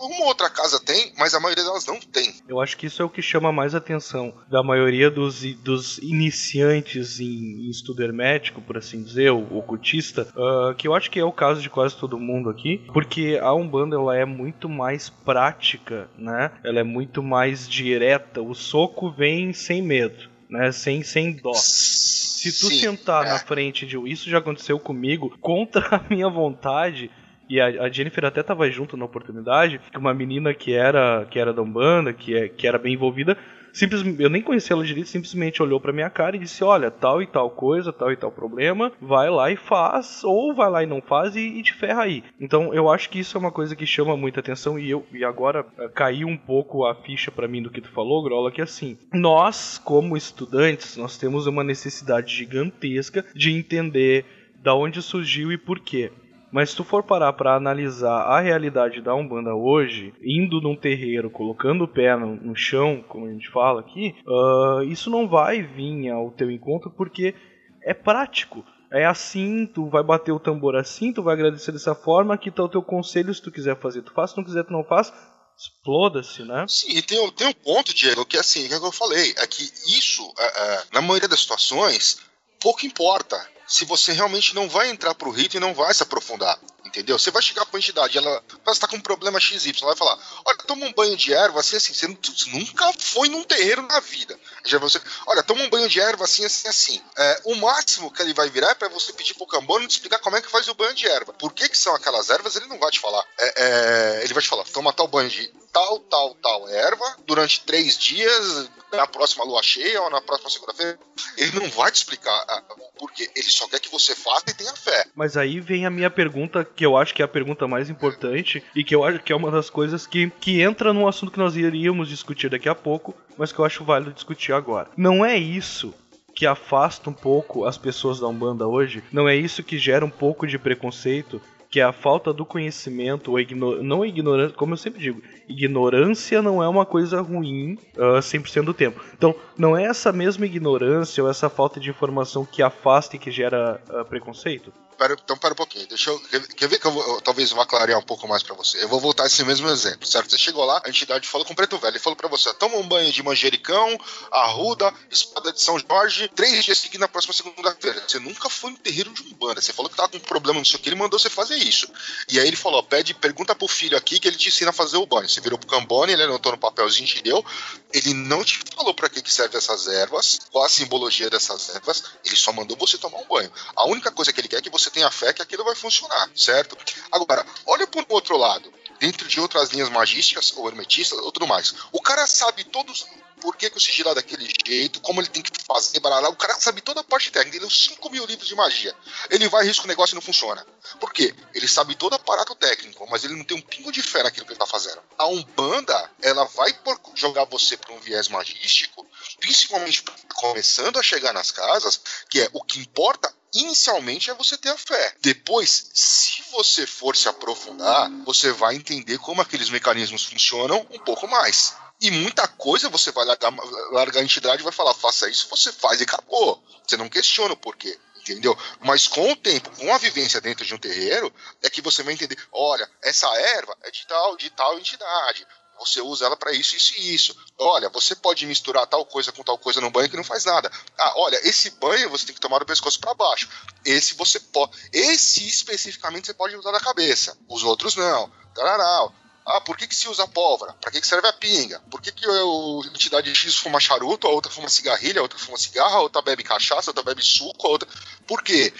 uma outra casa tem, mas a maioria delas não tem. Eu acho que isso é o que chama mais atenção da maioria dos, dos iniciantes em, em estudo hermético, por assim dizer, o ocultista, uh, que eu acho que é o caso de quase todo mundo aqui, porque a Umbanda ela é muito mais prática, né? Ela é muito mais direta. O soco vem sem medo, né? Sem, sem dó. Se tu Sim, sentar é. na frente de isso já aconteceu comigo *laughs* contra a minha vontade e a, a Jennifer até tava junto na oportunidade, que uma menina que era que era da Umbanda, que, é, que era bem envolvida, simplesmente eu nem conhecia ela direito, simplesmente olhou pra minha cara e disse: Olha, tal e tal coisa, tal e tal problema, vai lá e faz, ou vai lá e não faz e, e te ferra aí. Então eu acho que isso é uma coisa que chama muita atenção e eu e agora eh, caiu um pouco a ficha pra mim do que tu falou, Grola, que assim, nós como estudantes, nós temos uma necessidade gigantesca de entender da onde surgiu e por quê. Mas se tu for parar pra analisar a realidade da Umbanda hoje, indo num terreiro, colocando o pé no, no chão, como a gente fala aqui, ah, isso não vai vir ao teu encontro porque é prático. É assim, tu vai bater o tambor assim, tu vai agradecer dessa forma, aqui tá o teu conselho, se tu quiser fazer, tu faz, se não quiser, tu não faz. Exploda-se, né? Sim, e tem, tem um ponto, Diego, que assim, que é o que eu falei, é que isso, é, é, na maioria das situações, pouco importa. Se você realmente não vai entrar pro rito e não vai se aprofundar. Entendeu? Você vai chegar pra entidade, ela você tá com um problema XY, ela vai falar: Olha, toma um banho de erva assim, assim. Você, nu- você nunca foi num terreiro na vida. Já você, olha, toma um banho de erva assim, assim, assim. É, o máximo que ele vai virar é pra você pedir pro Cambone te explicar como é que faz o banho de erva. Por que, que são aquelas ervas, ele não vai te falar. É, é, ele vai te falar: toma tal banho de tal, tal, tal erva durante três dias, na próxima lua cheia ou na próxima segunda-feira. Ele não vai te explicar ah, por quê. Ele só quer que você faça e tenha fé. Mas aí vem a minha pergunta, que eu acho que é a pergunta mais importante e que eu acho que é uma das coisas que, que entra num assunto que nós iríamos discutir daqui a pouco, mas que eu acho válido discutir agora. Não é isso que afasta um pouco as pessoas da Umbanda hoje? Não é isso que gera um pouco de preconceito? Que é a falta do conhecimento, ou igno... não ignorância, como eu sempre digo, ignorância não é uma coisa ruim ah, 100% do tempo. Então, não é essa mesma ignorância ou essa falta de informação que afasta e que gera ah, preconceito? Pera, então, pera um pouquinho. Deixa eu. Quer, ver que eu, vou, talvez vá clarear um pouco mais pra você? Eu vou voltar esse mesmo exemplo, certo? Você chegou lá, a entidade falou com o preto velho. Ele falou pra você: toma um banho de manjericão, arruda, espada de São Jorge, três dias seguidos na próxima segunda-feira. Você nunca foi no terreiro de Umbanda. Você falou que tava com um problema, não sei o que, ele mandou você fazer isso. E aí ele falou: ó, pede, pergunta pro filho aqui que ele te ensina a fazer o banho. Você virou pro Cambone, ele anotou no papelzinho e te deu. Ele não te falou pra que, que serve essas ervas, qual a simbologia dessas ervas, ele só mandou você tomar um banho. A única coisa que ele quer é que você tenha fé que aquilo vai funcionar, certo? Agora, olha por outro lado, dentro de outras linhas magísticas ou hermetistas ou tudo mais. O cara sabe todos por que, que o sigilo é daquele jeito, como ele tem que fazer, barará. O cara sabe toda a parte técnica, ele leu 5 mil livros de magia. Ele vai risco o negócio e não funciona. Por quê? Ele sabe todo o aparato técnico, mas ele não tem um pingo de fé naquilo que ele tá fazendo. A Umbanda, ela vai jogar você para um viés magístico, principalmente começando a chegar nas casas, que é o que importa inicialmente é você ter a fé. Depois, se você for se aprofundar, você vai entender como aqueles mecanismos funcionam um pouco mais. E muita coisa você vai largar, largar a entidade e vai falar, faça isso, você faz e acabou. Você não questiona o porquê. Entendeu? Mas com o tempo, com a vivência dentro de um terreiro, é que você vai entender: olha, essa erva é de tal, de tal entidade. Você usa ela para isso, isso e isso. Olha, você pode misturar tal coisa com tal coisa no banho que não faz nada. Ah, olha, esse banho você tem que tomar do pescoço para baixo. Esse você pode. Esse especificamente você pode usar na cabeça. Os outros não. Tararau. Ah, por que, que se usa pólvora? Para que, que serve a pinga? Por que, que a entidade X fuma charuto, a outra fuma cigarrilha, a outra fuma cigarra, a outra bebe cachaça, a outra bebe suco, a outra. Por quê?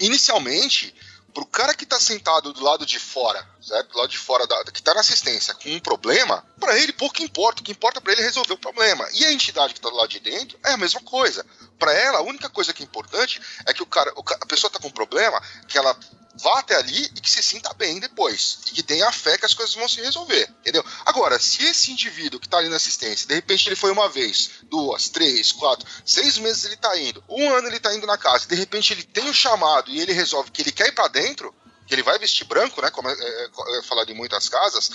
Inicialmente, pro cara que tá sentado do lado de fora, certo? Do lado de fora da, que tá na assistência com um problema, para ele pouco importa. O que importa para ele é resolver o problema. E a entidade que tá do lado de dentro é a mesma coisa. Para ela, a única coisa que é importante é que o cara, a pessoa tá com um problema, que ela vá até ali e que se sinta bem depois. E que tenha fé que as coisas vão se resolver, entendeu? Agora, se esse indivíduo que tá ali na assistência, de repente ele foi uma vez, duas, três, quatro, seis meses ele tá indo, um ano ele tá indo na casa, de repente ele tem o chamado e ele resolve que ele quer ir pra dentro, que ele vai vestir branco, né? Como é, é, é falado em muitas casas,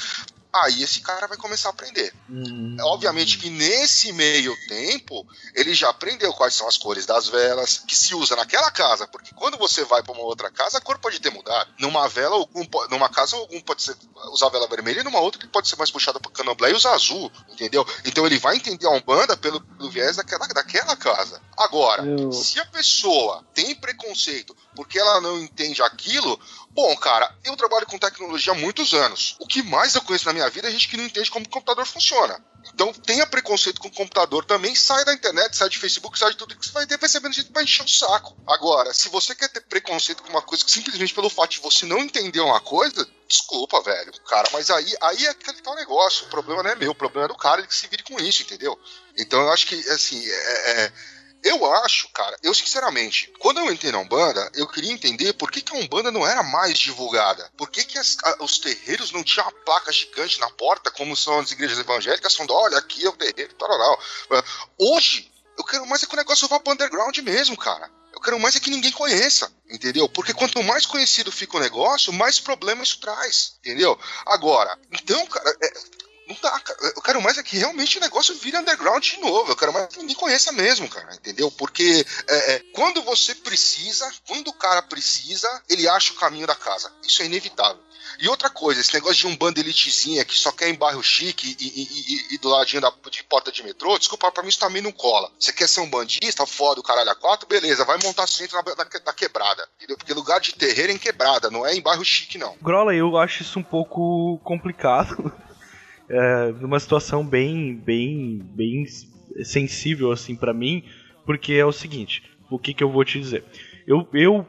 aí esse cara vai começar a aprender. Hum. Obviamente que nesse meio tempo, ele já aprendeu quais são as cores das velas que se usa naquela casa, porque quando você vai para uma outra casa, a cor pode ter mudado. Numa vela, algum, numa casa, algum pode ser, usar vela vermelha, e numa outra ele pode ser mais puxado para candomblé e usar azul, entendeu? Então ele vai entender a Umbanda pelo, pelo viés daquela, daquela casa. Agora, Eu- se a pessoa tem preconceito porque ela não entende aquilo, bom, cara, eu trabalho com tecnologia há muitos anos. O que mais eu conheço na minha vida é gente que não entende como o computador funciona. Então tenha preconceito com o computador também, sai da internet, sai de Facebook, sai de tudo que você vai ter percebendo gente vai encher o saco. Agora, se você quer ter preconceito com uma coisa que simplesmente pelo fato de você não entender uma coisa, desculpa, velho, cara, mas aí, aí é aquele tal negócio. O problema não é meu, o problema é do cara, ele que se vire com isso, entendeu? Então eu acho que, assim, é- é, eu acho, cara, eu sinceramente, quando eu entrei na Umbanda, eu queria entender por que, que a Umbanda não era mais divulgada. Por que, que as- a- os terreiros não tinham uma placa gigante na porta, como são as igrejas evangélicas, falando, olha, aqui é o terreiro, tal, tal, tal. Hoje, eu quero mais é que o negócio vá pro underground mesmo, cara. Eu quero mais é que ninguém conheça, entendeu? Porque quanto mais conhecido fica o negócio, mais problema isso traz, entendeu? Agora, então, cara, é- não dá, cara. Eu quero mais é que realmente o negócio vire underground de novo. Eu quero mais que ninguém conheça mesmo, cara, entendeu? Porque é, é, quando você precisa, quando o cara precisa, ele acha o caminho da casa. Isso é inevitável. E outra coisa, esse negócio de um bando elitezinha que só quer em bairro chique e, e- e- e do ladinho da, de porta de metrô, desculpa, pra mim isso também não cola. Você quer ser um bandista, foda o caralho a quatro, beleza, vai montar centro na, na quebrada, entendeu? Porque lugar de terreiro é em quebrada, não é em bairro chique, não. Grola, eu acho isso um pouco complicado. *laughs* É, numa situação bem, bem, bem sensível assim pra mim, porque é o seguinte, o que que eu vou te dizer? Eu, eu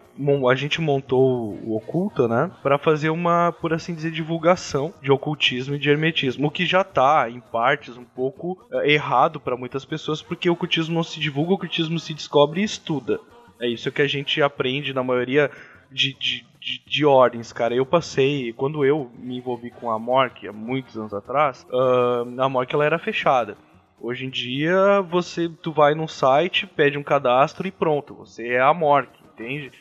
a gente montou o Oculta, né, para fazer uma, por assim dizer, divulgação de ocultismo e de hermetismo, o que já tá em partes um pouco é, errado para muitas pessoas, porque o ocultismo não se divulga, o ocultismo se descobre e estuda. É isso que a gente aprende na maioria de, de, de, de ordens, cara. Eu passei, quando eu me envolvi com a Mork há muitos anos atrás, ah, a Mork ela era fechada. Hoje em dia, você tu vai num site, pede um cadastro e pronto, você é a Mork, entende?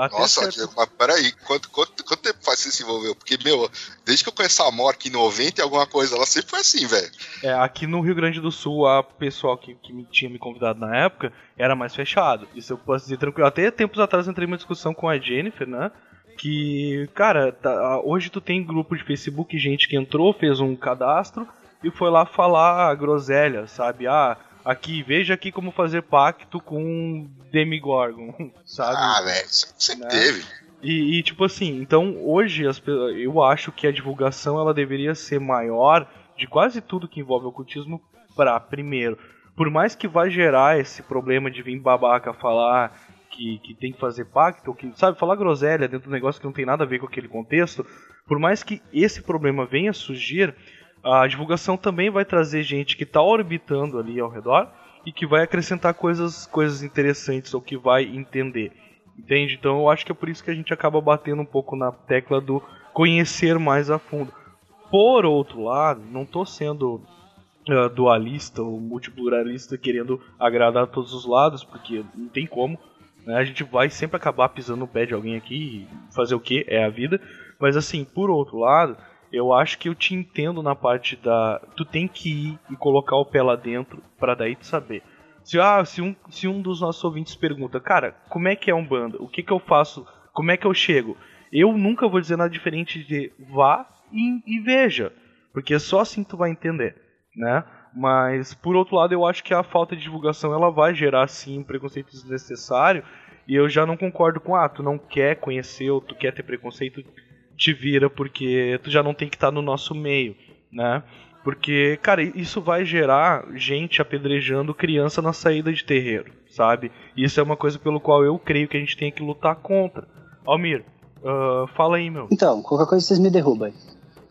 Até Nossa, certo- mas peraí, quanto, quanto, quanto tempo faz que você se envolveu? Porque, meu, desde que eu conheço a Mork em 90 e alguma coisa, ela sempre foi assim, velho. É, aqui no Rio Grande do Sul, a pessoal que, que me tinha me convidado na época era mais fechado. Isso eu posso dizer tranquilo. Até tempos atrás eu entrei numa discussão com a Jennifer, né? Que, cara, tá- hoje tu tem grupo de Facebook, gente que entrou, fez um cadastro e foi lá falar groselha, sabe? Ah, aqui, veja aqui como fazer pacto com um Demigorgon, *laughs* sabe? Ah, velho, sempre Né? teve. E, e, tipo assim, então hoje as eu acho que a divulgação ela deveria ser maior de quase tudo que envolve o ocultismo para primeiro, por mais que vai gerar esse problema de vir babaca falar que, que tem que fazer pacto, que sabe falar groselha dentro do negócio que não tem nada a ver com aquele contexto, por mais que esse problema venha surgir, a divulgação também vai trazer gente que está orbitando ali ao redor e que vai acrescentar coisas, coisas interessantes ou que vai entender. Entende? Então eu acho que é por isso que a gente acaba batendo um pouco na tecla do conhecer mais a fundo. Por outro lado, não tô sendo ah, dualista ou multipluralista querendo agradar a todos os lados, porque não tem como. né? A gente vai sempre acabar pisando no pé de alguém aqui e fazer o que? É a vida. Mas assim, por outro lado, eu acho que eu te entendo na parte da. Tu tem que ir e colocar o pé lá dentro para daí tu saber. Se, ah, se, um, se um dos nossos ouvintes pergunta, cara, como é que é um banda? O que que eu faço? Como é que eu chego? Eu nunca vou dizer nada diferente de vá e, e veja. Porque só assim tu vai entender, né? Mas, por outro lado, eu acho que a falta de divulgação ela vai gerar, sim, um preconceito desnecessário. E eu já não concordo com, ah, tu não quer conhecer ou tu quer ter preconceito, te vira, porque tu já não tem que estar no nosso meio, né? Porque, cara, isso vai gerar gente apedrejando criança na saída de terreiro, sabe? Isso é uma coisa pelo qual eu creio que a gente tem que lutar contra. Almir, ah, fala aí, meu. Então, qualquer coisa vocês me derrubam.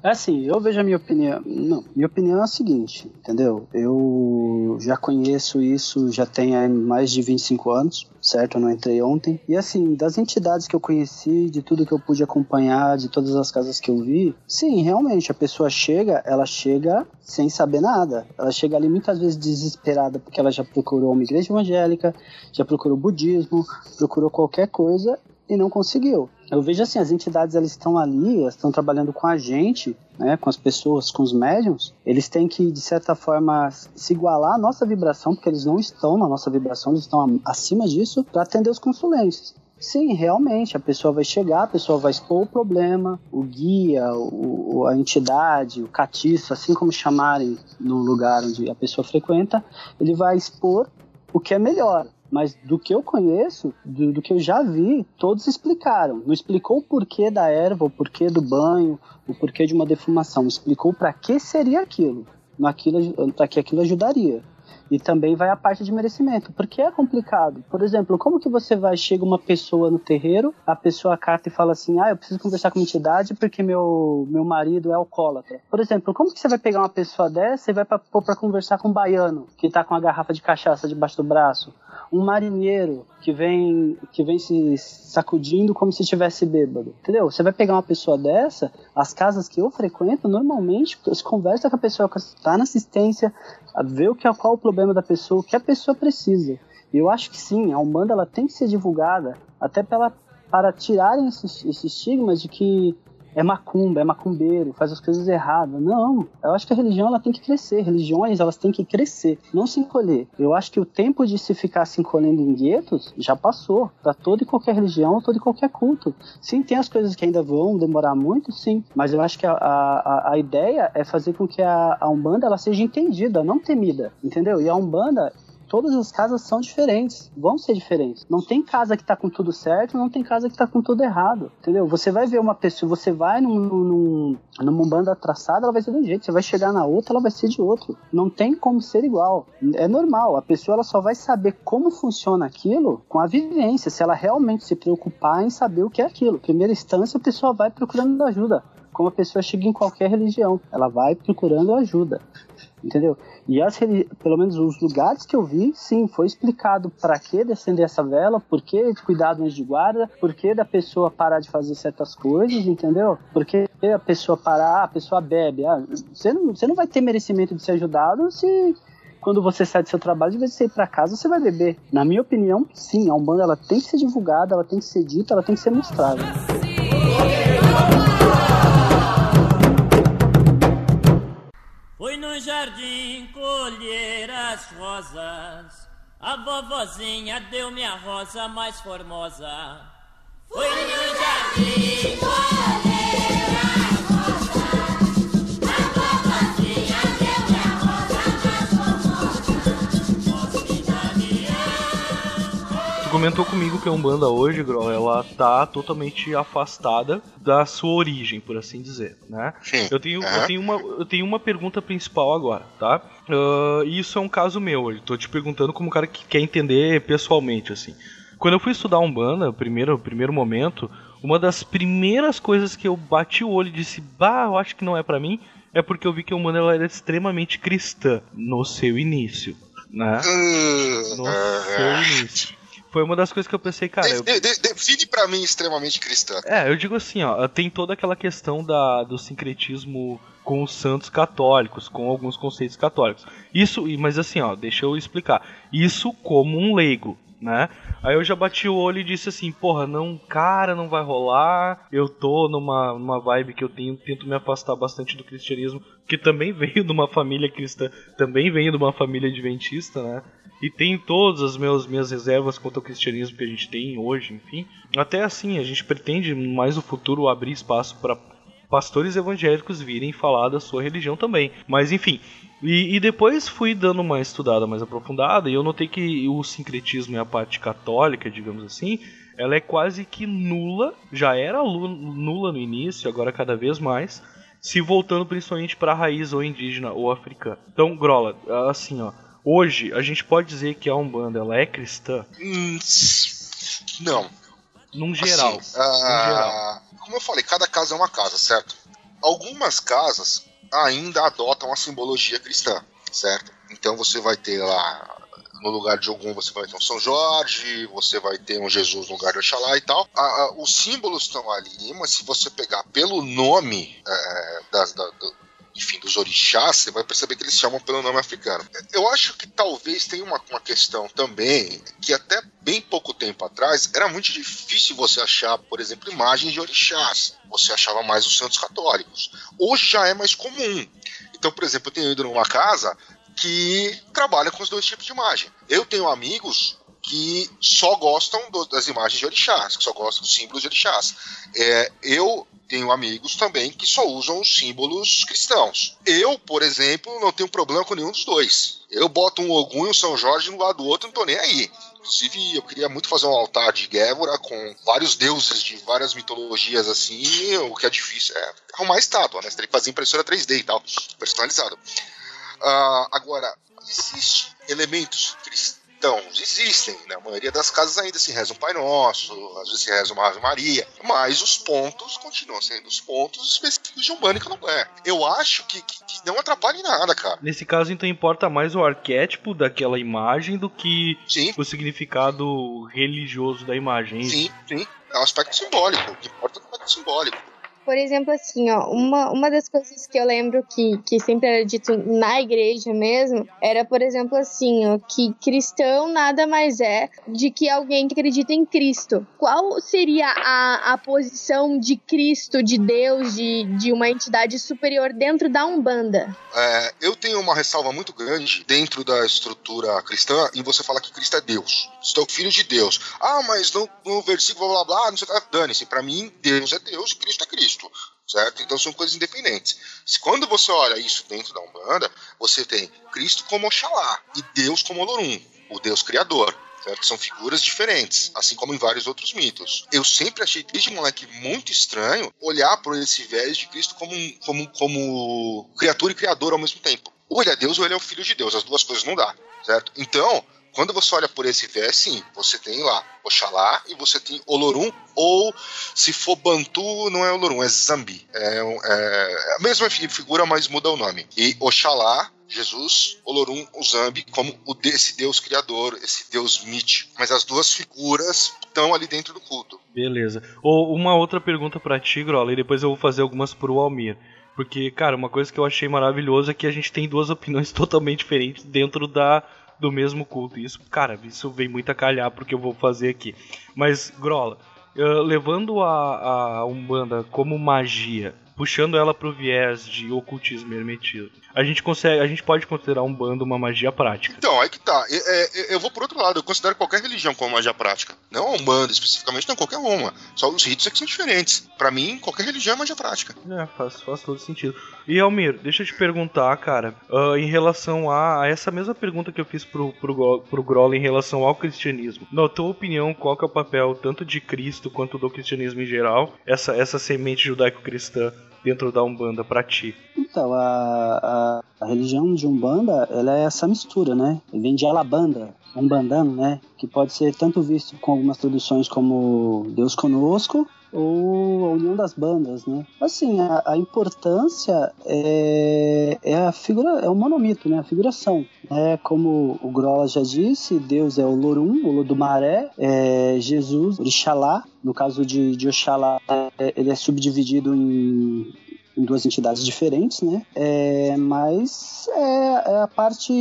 É assim, eu vejo a minha opinião. Não, minha opinião é a seguinte, entendeu? Eu já conheço isso já tem mais de 25 anos, certo? Eu não entrei ontem. E assim, das entidades que eu conheci, de tudo que eu pude acompanhar, de todas as casas que eu vi, sim, realmente, a pessoa chega, ela chega sem saber nada. Ela chega ali muitas vezes desesperada porque ela já procurou uma igreja evangélica, já procurou budismo, procurou qualquer coisa e não conseguiu. Eu vejo assim, as entidades elas estão ali, elas estão trabalhando com a gente, né, com as pessoas, com os médiums, eles têm que, de certa forma, se igualar à nossa vibração, porque eles não estão na nossa vibração, eles estão acima disso, para atender os consulentes. Sim, realmente, a pessoa vai chegar, a pessoa vai expor o problema, o guia, o, a entidade, o catiço, assim como chamarem no lugar onde a pessoa frequenta, ele vai expor o que é melhor. Mas do que eu conheço, do, do, que eu já vi, todos explicaram. Não explicou o porquê da erva, o porquê do banho, o porquê de uma defumação. Explicou para que seria aquilo, para que aquilo ajudaria. E também vai a parte de merecimento, porque é complicado. Por exemplo, como que você vai, chega uma pessoa no terreiro, a pessoa carta e fala assim, ah, eu preciso conversar com uma entidade porque meu, meu marido é alcoólatra. Por exemplo, como que você vai pegar uma pessoa dessa e vai pôr pra conversar com um baiano, que tá com uma garrafa de cachaça debaixo do braço? Um marinheiro que vem, que vem se sacudindo como se estivesse bêbado. Entendeu? Você vai pegar uma pessoa dessa, as casas que eu frequento, normalmente, você conversa com a pessoa que está na assistência, ver o que é, qual o problema da pessoa, o que a pessoa precisa. E eu acho que sim, a Umbanda ela tem que ser divulgada até pela, para tirarem esse, esse estigma de que é macumba, é macumbeiro, faz as coisas erradas. Não, eu acho que a religião ela tem que crescer. Religiões elas têm que crescer, não se encolher. Eu acho que o tempo de se ficar se encolhendo em guetos já passou para toda e qualquer religião, todo e qualquer culto. Sim, tem as coisas que ainda vão demorar muito, sim, mas eu acho que a, a, a ideia é fazer com que a, a Umbanda ela seja entendida, não temida, entendeu? E a Umbanda todas as casas são diferentes, vão ser diferentes. Não tem casa que tá com tudo certo, não tem casa que tá com tudo errado, entendeu? Você vai ver uma pessoa, você vai num, num, numa banda traçada, ela vai ser de um jeito, você vai chegar na outra, ela vai ser de outro. Não tem como ser igual. É normal, a pessoa ela só vai saber como funciona aquilo com a vivência, se ela realmente se preocupar em saber o que é aquilo. Primeira instância, a pessoa vai procurando ajuda como a pessoa chega em qualquer religião. Ela vai procurando ajuda entendeu? E as, pelo menos os lugares que eu vi, sim, foi explicado para que descender essa vela, por que cuidar do de guarda, por que da pessoa parar de fazer certas coisas, entendeu? Por que a pessoa parar, a pessoa bebe. Ah, você, não, você não vai ter merecimento de ser ajudado se quando você sai do seu trabalho, de vez de você ir para casa, você vai beber. Na minha opinião, sim, a Umbanda ela tem que ser divulgada, ela tem que ser dita, ela tem que ser mostrada. Fui no jardim colher as rosas. A vovozinha deu-me a rosa mais formosa. Fui no jardim colher comentou comigo que a Umbanda hoje, Grol, ela tá totalmente afastada da sua origem, por assim dizer, né? Sim. Eu tenho, Uhum. eu tenho, uma, eu tenho uma pergunta principal agora, tá? E isso é um caso meu, eu tô te perguntando como um cara que quer entender pessoalmente, assim. Quando eu fui estudar Umbanda, primeiro, primeiro momento, uma das primeiras coisas que eu bati o olho e disse, bah, eu acho que não é pra mim, é porque eu vi que a Umbanda ela era extremamente cristã no seu início, né? No seu início. Foi uma das coisas que eu pensei, cara, eu, De- de- define pra mim extremamente cristã. é, eu digo assim, ó, tem toda aquela questão da, do sincretismo com os santos católicos, com alguns conceitos católicos. Isso, mas assim, ó, deixa eu explicar. Isso como um leigo, né? Aí eu já bati o olho e disse assim, porra, não, cara, não vai rolar. Eu tô numa, numa vibe que eu tenho, tento me afastar bastante do cristianismo, que também *laughs* veio de uma família cristã, também veio de uma família adventista, né? E tem todas as meus, minhas reservas quanto ao cristianismo que a gente tem hoje, enfim. Até assim, a gente pretende mais no futuro abrir espaço para pastores evangélicos virem falar da sua religião também. Mas enfim. E, e depois fui dando uma estudada mais aprofundada e eu notei que o sincretismo e a parte católica, digamos assim, ela é quase que nula. Já era nula no início, agora cada vez mais. Se voltando principalmente para a raiz ou indígena ou africana. Então, Grola, assim, ó. Hoje a gente pode dizer que a Umbanda ela é cristã, Hum, não. num geral. Assim, ah, como eu falei, cada casa é uma casa, certo? Algumas casas ainda adotam a simbologia cristã, certo? Então você vai ter lá no lugar de algum você vai ter um São Jorge, você vai ter um Jesus no lugar de Oxalá e tal. Ah, ah, os símbolos estão ali, mas se você pegar pelo nome é, das- da- do- enfim, dos orixás, você vai perceber que eles chamam pelo nome africano. Eu acho que talvez tenha uma, uma questão também que até bem pouco tempo atrás era muito difícil você achar, por exemplo, imagens de orixás. Você achava mais os santos católicos. Hoje já é mais comum. Então, por exemplo, eu tenho ido numa casa que trabalha com os dois tipos de imagem. Eu tenho amigos que só gostam do, das imagens de orixás, que só gostam dos símbolos de orixás. É, eu tenho amigos também que só usam os símbolos cristãos. Eu, por exemplo, não tenho problema com nenhum dos dois. Eu boto um Ogum e um São Jorge um lado do outro, não tô nem aí. Inclusive, eu queria muito fazer um altar de Gévora com vários deuses de várias mitologias assim. O que é difícil é arrumar estátua, né? Você tem que fazer impressora 3D e tal, personalizado. Uh, agora, existem elementos cristãos existem. Na né? maioria das casas ainda se reza um Pai Nosso, às vezes se reza uma Ave Maria, mas os pontos continuam sendo os pontos específicos de Umbanda que não é. Eu acho que, que, que, não atrapalha em nada, cara. Nesse caso, então, importa mais o arquétipo daquela imagem do que sim. o significado religioso da imagem. É sim, sim. É um aspecto simbólico. O que importa é o aspecto simbólico. Por exemplo, assim, ó, uma, uma das coisas que eu lembro que, que sempre era dito na igreja mesmo era, por exemplo, assim, ó, que cristão nada mais é de que alguém que acredita em Cristo. Qual seria a, a posição de Cristo, de Deus, de, de uma entidade superior dentro da Umbanda? É, eu tenho uma ressalva muito grande dentro da estrutura cristã em você falar que Cristo é Deus. Estou filho de Deus. Ah, mas no, no versículo blá blá blá, não sei o que, dane-se. Pra mim, Deus é Deus e Cristo é Cristo. Cristo, certo? Então são coisas independentes. Quando você olha isso dentro da Umbanda, você tem Cristo como Oxalá e Deus como Olorum, o Deus Criador. Certo? São figuras diferentes, assim como em vários outros mitos. Eu sempre achei desde moleque muito estranho olhar para esse viés de Cristo como, como, como criatura e criador ao mesmo tempo. Ou ele é Deus ou ele é o filho de Deus, as duas coisas não dá, certo? Então, quando você olha por esse viés, sim, você tem lá Oxalá e você tem Olorum, ou se for Bantu, não é Olorum, é Zambi. É, é a mesma figura, mas muda o nome. E Oxalá, Jesus, Olorum, Zambi, como o desse Deus criador, esse Deus mítico. Mas as duas figuras estão ali dentro do culto. Beleza. Ou uma outra pergunta para ti, Grola, e depois eu vou fazer algumas pro Almir. Porque, cara, uma coisa que eu achei maravilhosa é que a gente tem duas opiniões *laughs* totalmente diferentes dentro da do mesmo culto. Isso, cara, isso vem muito a calhar porque eu vou fazer aqui. Mas, Grola, uh, levando a, a Umbanda como magia, puxando ela pro viés de ocultismo e hermetismo, a gente consegue, a gente pode considerar um bando uma magia prática. Então, aí que tá. Eu, eu, eu vou por outro lado, eu considero qualquer religião como magia prática. Não um bando especificamente, não qualquer uma. Só os ritos é que são diferentes. Para mim, qualquer religião é magia prática. É, faz, faz todo sentido. E Almir, deixa eu te perguntar, cara, uh, em relação a, a, essa mesma pergunta que eu fiz pro, pro, pro Groll em relação ao cristianismo. Na tua opinião, qual que é o papel tanto de Cristo quanto do cristianismo em geral, essa, essa semente judaico-cristã dentro da Umbanda para ti? Então, a, a, a, religião de Umbanda, ela é essa mistura, né? Vem de Alabanda, Umbandano, né? Que pode ser tanto visto com algumas traduções como Deus Conosco, ou a união das bandas, né? Assim, a, a importância é, é, a figura, é o monomito, né? A figuração. É como o Grola já disse, Deus é o Lorum, o Lodumaré, é Jesus, Orixalá, no caso de, de Oxalá, é, ele é subdividido em, em duas entidades diferentes, né? É, mas é, é, a parte,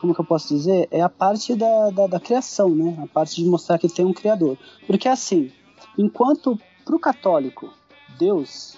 como que eu posso dizer? É a parte da, da, da, criação, né? A parte de mostrar que tem um criador. Porque assim, enquanto para o católico, Deus,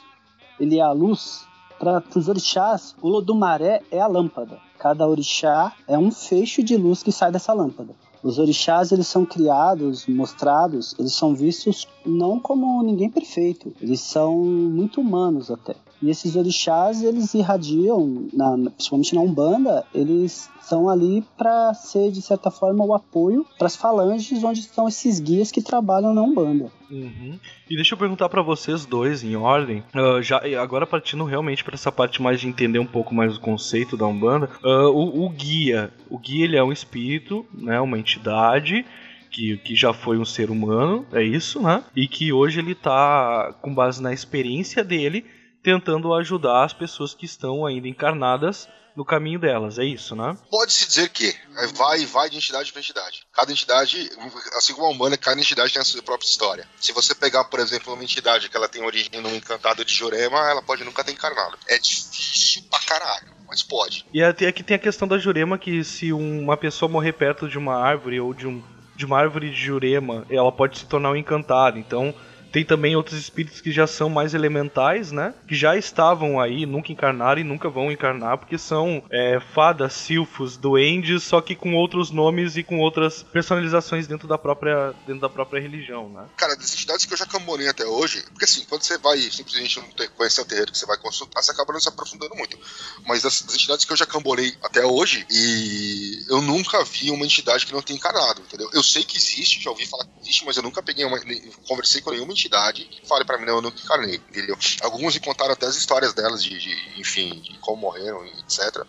ele é a luz. Para os orixás, o Lodumaré é a lâmpada. Cada orixá é um feixe de luz que sai dessa lâmpada. Os orixás eles são criados, mostrados, eles são vistos não como ninguém perfeito, eles são muito humanos até. E esses orixás eles irradiam, na, principalmente na Umbanda, eles estão ali para ser de certa forma o apoio para as falanges onde estão esses guias que trabalham na Umbanda. Uhum. E deixa eu perguntar para vocês dois em ordem, uh, já agora partindo realmente para essa parte mais de entender um pouco mais o conceito da Umbanda, uh, o, o, guia, o guia ele é um espírito, né, uma entidade que, que já foi um ser humano, é isso, né? E que hoje ele tá com base na experiência dele tentando ajudar as pessoas que estão ainda encarnadas no caminho delas, é isso, né? Pode-se dizer que é, vai e vai de entidade para entidade. Cada entidade, assim como a humana, cada entidade tem a sua própria história. Se você pegar, por exemplo, uma entidade que ela tem origem no encantado de Jurema, ela pode nunca ter encarnado. É difícil pra caralho, mas pode. E até aqui tem a questão da Jurema que se uma pessoa morrer perto de uma árvore ou de um de uma árvore de Jurema, ela pode se tornar um encantado. Então, tem também outros espíritos que já são mais elementais, né? Que já estavam aí, nunca encarnaram e nunca vão encarnar, porque são é, fadas, silfos, duendes, só que com outros nomes e com outras personalizações dentro da própria, dentro da própria religião, né? Cara, das entidades que eu já cambonei até hoje, porque assim, quando você vai simplesmente não conhecer o terreiro que você vai consultar, você acaba não se aprofundando muito. Mas das, das entidades que eu já cambonei até hoje, e eu nunca vi uma entidade que não tenha encarnado, entendeu? Eu sei que existe, já ouvi falar que existe, mas eu nunca peguei uma, conversei com nenhuma entidade entidade que fale para mim, não, eu nunca encarnei, entendeu? Alguns me contaram até as histórias delas, de, de enfim, de como morreram, etc.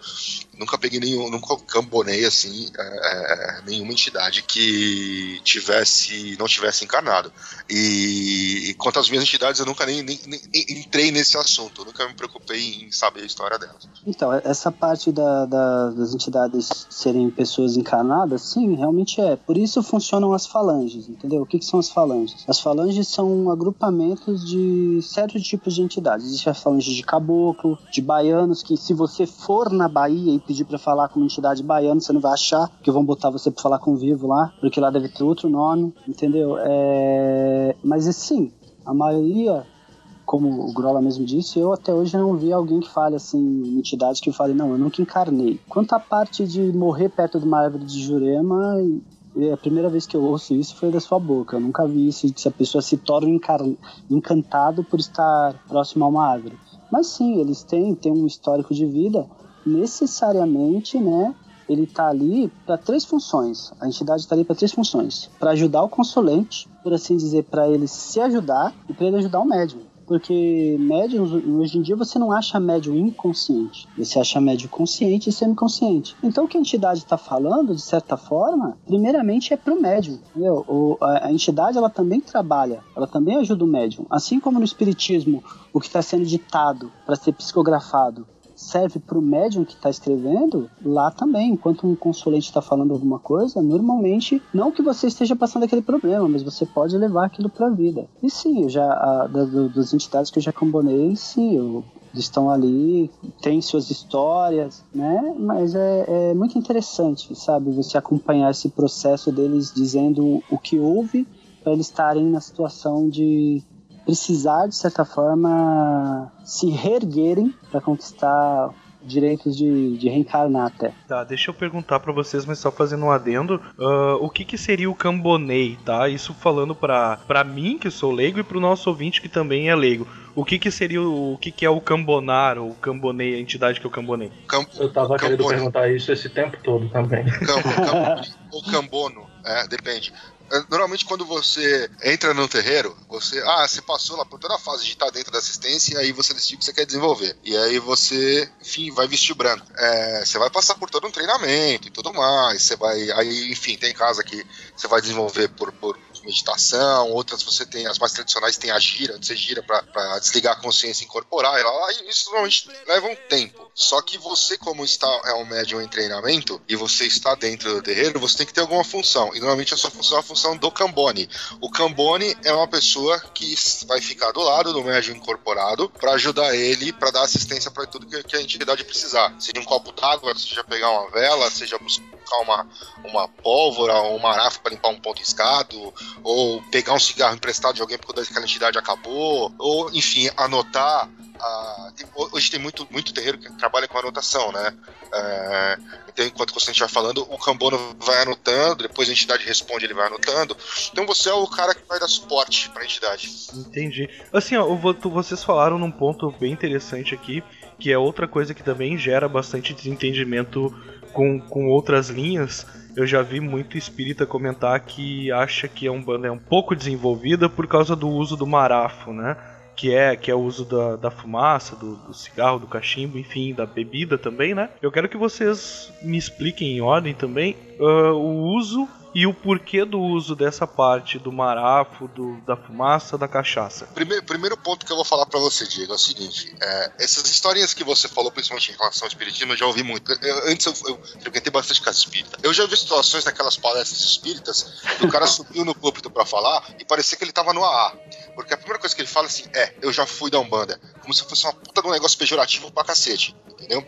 Nunca peguei nenhum, nunca cambonei, assim, é, é, nenhuma entidade que tivesse, não tivesse encarnado. E, e quanto às minhas entidades, eu nunca nem, nem, nem, entrei nesse assunto, eu nunca me preocupei em saber a história delas. Então, essa parte da, da, das entidades serem pessoas encarnadas, sim, realmente é. Por isso funcionam as falanges, entendeu? O que, que são as falanges? As falanges são agrupamentos de certos tipos de entidades. Existe as falanges de caboclo, de baianos, que se você for na Bahia e pedir para falar com uma entidade baiana, você não vai achar, que vão botar você para falar com vivo lá, porque lá deve ter outro nome, entendeu? É... Mas sim, a maioria como o Grola mesmo disse, eu até hoje não vi alguém que fale assim, entidade que fale, não, eu nunca encarnei. Quanto à parte de morrer perto de uma árvore de Jurema, a primeira vez que eu ouço isso foi da sua boca. Eu nunca vi isso de se a pessoa se torna encantado por estar próximo a uma árvore. Mas sim, eles têm, têm um histórico de vida. Necessariamente, né? Ele está ali para três funções. A entidade está ali para três funções: para ajudar o consulente, por assim dizer, para ele se ajudar e para ele ajudar o médium. Porque médiums, hoje em dia, você não acha médium inconsciente. Você acha médium consciente e semiconsciente. Então, o que a entidade está falando, de certa forma, primeiramente é para o médium. Entendeu? a, a entidade, ela também trabalha, ela também ajuda o médium. Assim como no espiritismo, o que está sendo ditado para ser psicografado serve para o médium que está escrevendo, lá também, enquanto um consulente está falando alguma coisa, normalmente, não que você esteja passando aquele problema, mas você pode levar aquilo para a vida. E sim, já, a, da, das entidades que eu já combonei, sim, eu estão ali, têm suas histórias, né? Mas é, é, muito interessante, sabe? Você acompanhar esse processo deles dizendo o que houve para eles estarem na situação de precisar, de certa forma, se reerguerem para conquistar direitos de, de reencarnar até. Tá, deixa eu perguntar para vocês, mas só fazendo um adendo, uh, o que que seria o cambonei, tá? Isso falando para para mim, que sou leigo, e pro nosso ouvinte, que também é leigo. O que que seria o, o que que é o cambonar, ou o cambonei, a entidade que é o cambonei? Cam eu tava querendo perguntar isso esse tempo todo também. Cam cam *laughs* ou cambono, é, depende. É, normalmente quando você entra no terreiro, você, ah, você passou lá por toda a fase de estar dentro da assistência e aí você decidiu que você quer desenvolver. E aí você, enfim, vai vestir branco. É, você vai passar por todo um treinamento e tudo mais. Você vai, aí, enfim, tem casa que você vai desenvolver por, por meditação, outras você tem, as mais tradicionais tem a gira, você gira para desligar a consciência e incorporar ela, e isso normalmente leva um tempo. Só que você, como está é um médium em treinamento e você está dentro do terreiro, você tem que ter alguma função. E normalmente a sua função é a função do Cambone. O Cambone é uma pessoa que vai ficar do lado do médium incorporado para ajudar ele, para dar assistência para tudo que, que a entidade precisar. Seja um copo d'água, seja pegar uma vela, seja buscar uma, uma pólvora ou uma arafa para limpar um ponto riscado, ou pegar um cigarro emprestado de alguém porque aquela entidade acabou, ou enfim, anotar. Hoje tem muito, muito terreiro que trabalha com anotação, né? Uh, então, enquanto você estiver falando, o Cambono vai anotando, depois a entidade responde, ele vai anotando. Então você é o cara que vai dar suporte para a entidade. Entendi. Assim, ó, vocês falaram num ponto bem interessante aqui, que é outra coisa que também gera bastante desentendimento com, com outras linhas, eu já vi muito espírita comentar que acha que a Umbanda é um pouco desenvolvida por causa do uso do marafo, né? Que é, que é o uso da, da fumaça, do, do cigarro, do cachimbo, enfim, da bebida também, né? Eu quero que vocês me expliquem em ordem também uh, o uso e o porquê do uso dessa parte do marafo, do, da fumaça, da cachaça. Primeiro, primeiro ponto que eu vou falar para você, Diego, é o seguinte: é, essas historinhas que você falou, principalmente em relação ao espiritismo, eu já ouvi muito. Eu, antes eu, eu frequentei bastante casa espírita. Eu já vi situações naquelas palestras espíritas que o cara *laughs* subiu no púlpito para falar e parecia que ele tava no AA. Porque a primeira coisa que ele fala é assim: é, eu já fui da Umbanda. Como se fosse uma puta de um negócio pejorativo pra cacete. Entendeu?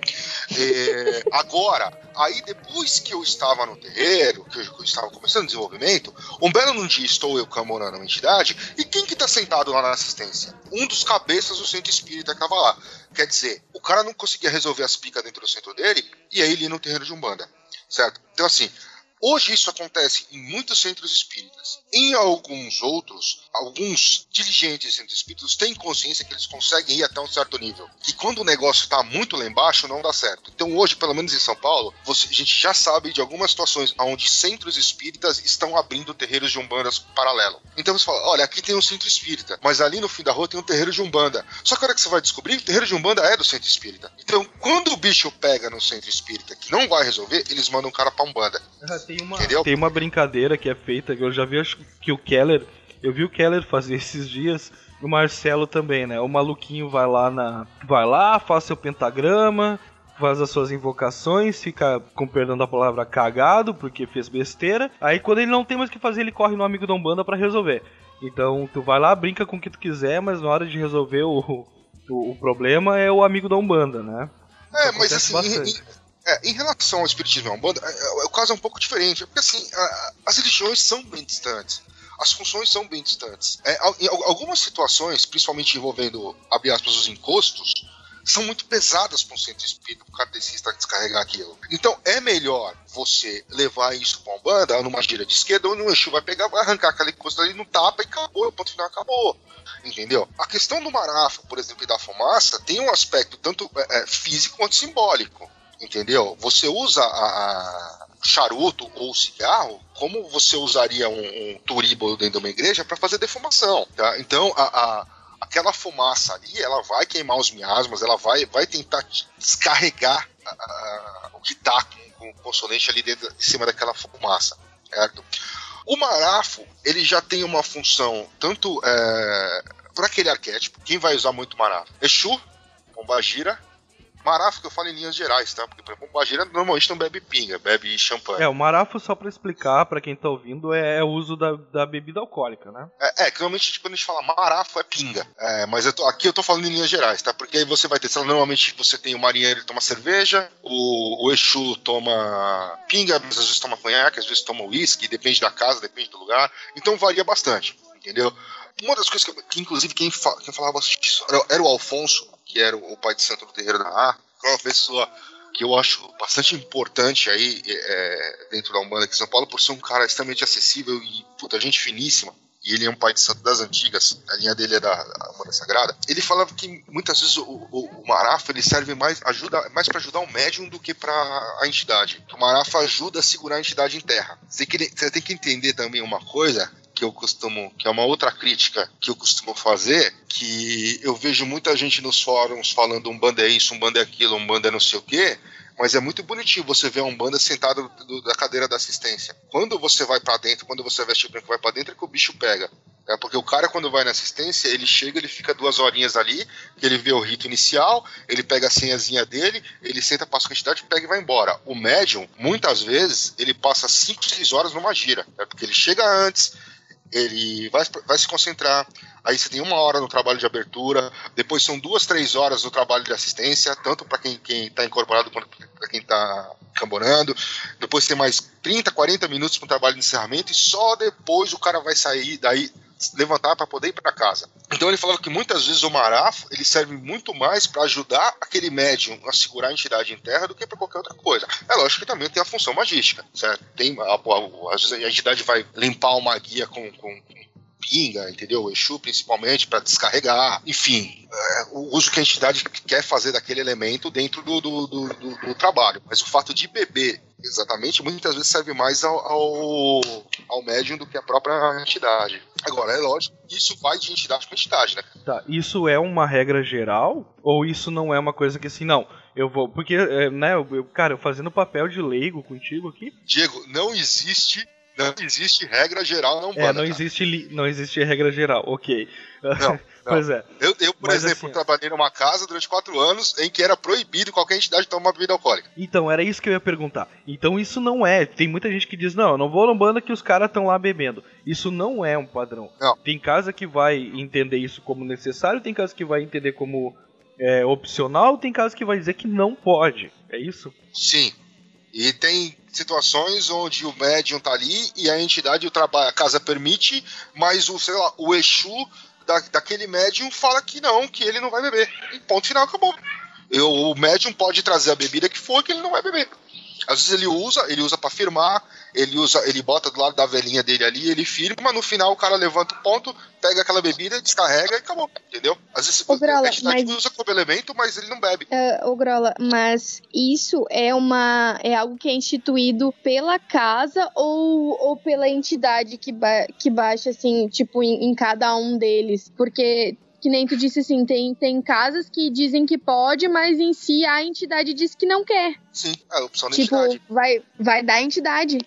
Agora, aí depois que eu estava no terreiro, que eu, que eu estava começando o desenvolvimento, um belo num dia estou eu camorando uma entidade, e quem que tá sentado lá na assistência? Um dos cabeças do centro espírita que estava lá. Quer dizer, o cara não conseguia resolver as picas dentro do centro dele, e aí ele no terreiro de Umbanda. Certo? Então, assim, Hoje isso acontece em muitos centros espíritas. Em alguns outros, alguns dirigentes de centros espíritas têm consciência que eles conseguem ir até um certo nível. Que quando o negócio está muito lá embaixo, não dá certo. Então hoje, pelo menos em São Paulo, você, a gente já sabe de algumas situações onde centros espíritas estão abrindo terreiros de umbandas paralelo. Então você fala, olha, aqui tem um centro espírita, mas ali no fim da rua tem um terreiro de umbanda. Só que a hora que você vai descobrir, o terreiro de umbanda é do centro espírita. Então, quando o bicho pega no centro espírita que não vai resolver, eles mandam um cara pra umbanda. Tem uma, tem uma brincadeira que é feita, que eu já vi acho que o Keller. Eu vi o Keller fazer esses dias. E o Marcelo também, né? O maluquinho vai lá na. Vai lá, faz seu pentagrama, faz as suas invocações, fica, com perdão da palavra, cagado, porque fez besteira. Aí quando ele não tem mais o que fazer, ele corre no amigo da Umbanda pra resolver. Então tu vai lá, brinca com o que tu quiser, mas na hora de resolver o, o, o problema é o amigo da Umbanda, né? É, mas assim, é, em relação ao espiritismo e Umbanda, é, é, o caso é um pouco diferente, porque assim, a, as religiões são bem distantes. As funções são bem distantes. É, em algumas situações, principalmente envolvendo, abre aspas, os encostos, são muito pesadas para um centro espírita, para o kardecista descarregar aquilo. Então é melhor você levar isso para uma banda, numa gira de esquerda, onde o Exu vai pegar, vai arrancar aquela encosta ali no tapa e acabou, o ponto final acabou. Entendeu? A questão do marafa, por exemplo, e da fumaça, tem um aspecto tanto é, físico quanto simbólico entendeu? Você usa a, a charuto ou cigarro como você usaria um, um turibo dentro de uma igreja para fazer defumação, tá? Então, a, a, aquela fumaça ali, ela vai queimar os miasmas, ela vai, vai tentar descarregar o que está com, o consolente ali dentro, em cima daquela fumaça, certo? O marafo, ele já tem uma função tanto é, para aquele arquétipo, quem vai usar muito marafo? Exu, Pombagira Marafo que eu falo em linhas gerais, tá? Porque, por exemplo, Bagira normalmente não bebe pinga, bebe champanhe. É, o marafo, só pra explicar pra quem tá ouvindo, é, é o uso da, da bebida alcoólica, né? É, é, que normalmente tipo, quando a gente fala marafo é pinga. É, mas eu tô, aqui eu tô falando em linhas gerais, tá? Porque aí você vai ter, sei lá, normalmente você tem o marinheiro toma cerveja, o, o Exu toma pinga, às vezes toma conhaque, às vezes toma uísque, depende da casa, depende do lugar. Então varia bastante, entendeu? Uma das coisas que, que inclusive, quem, fa, quem falava bastante disso era, era o Alfonso, que era o pai de santo do terreiro da Ar, que é uma pessoa que eu acho bastante importante aí é, dentro da Umbanda aqui em São Paulo, por ser um cara extremamente acessível e, puta, gente finíssima. E ele é um pai de santo das antigas, a linha dele é da, da Umbanda Sagrada. Ele falava que muitas vezes o, o, o Marafa ele serve mais, ajuda, mais para ajudar o médium do que para a entidade. O Marafa ajuda a segurar a entidade em terra. Você tem que entender também uma coisa, que eu costumo, que é uma outra crítica que eu costumo fazer, que eu vejo muita gente nos fóruns falando um banda é isso, um banda é aquilo, um banda é não sei o quê, mas é muito bonitinho você ver um banda sentado do, da cadeira da assistência. Quando você vai para dentro, quando você veste o branco vai para dentro, é que o bicho pega. É porque o cara, quando vai na assistência, ele chega, ele fica duas horinhas ali, ele vê o rito inicial, ele pega a senhazinha dele, ele senta, passa a quantidade, pega e vai embora. O médium, muitas vezes, ele passa 5, 6 horas numa gira. É porque ele chega antes, ele vai, vai se concentrar. Aí você tem uma hora no trabalho de abertura, depois são duas, três horas no trabalho de assistência, tanto para quem está incorporado quanto para quem está camborando. Depois tem mais 30, 40 minutos para o trabalho de encerramento e só depois o cara vai sair daí levantar para poder ir para casa. Então ele falava que muitas vezes o marafo ele serve muito mais para ajudar aquele médium a segurar a entidade em terra do que para qualquer outra coisa. É lógico que também tem a função magística, certo? Tem a, às vezes a entidade vai limpar uma guia com, com pinga, entendeu? O Exu principalmente para descarregar, enfim, é, o uso que a entidade quer fazer daquele elemento dentro do, do, do, do, do trabalho. Mas o fato de beber exatamente muitas vezes serve mais ao, ao, ao médium do que a própria entidade. Agora, é lógico que isso vai de entidade para entidade, né? Tá, isso é uma regra geral? Ou isso não é uma coisa que assim, não, eu vou. Porque, é, né, eu, cara, eu fazendo papel de leigo contigo aqui. Diego, não existe Não existe regra geral não É, não existe, li... não existe regra geral, ok. *laughs* Não, pois é. Eu, eu por Mas exemplo, assim, trabalhei numa casa durante quatro anos em que era proibido qualquer entidade tomar bebida alcoólica. Então, era isso que eu ia perguntar. Então, isso não é. Tem muita gente que diz: não, eu não vou na que os caras estão lá bebendo. Isso não é um padrão. Não. Tem casa que vai entender isso como necessário, tem casa que vai entender como é, opcional, tem casa que vai dizer que não pode. É isso? Sim. E tem situações onde o médium tá ali e a entidade, o trabalho, a casa permite, mas o, sei lá, o Exu da, daquele médium fala que não, que ele não vai beber. E ponto final, acabou. Eu, o médium pode trazer a bebida que for que ele não vai beber. Às vezes ele usa, ele usa para firmar, ele usa, ele bota do lado da velhinha dele ali, ele firma, no final o cara levanta o ponto, pega aquela bebida, descarrega e acabou, entendeu? Às vezes Ô, Grola, a entidade mas- usa como elemento, mas ele não bebe. Uh, ô Grola, mas isso é uma é algo que é instituído pela casa ou, ou pela entidade que, ba que baixa assim, tipo, em, em cada um deles? Porque que nem tu disse assim, tem, tem casas que dizem que pode, mas em si a entidade diz que não quer. Sim, é a opção da tipo, entidade. vai, vai dar entidade.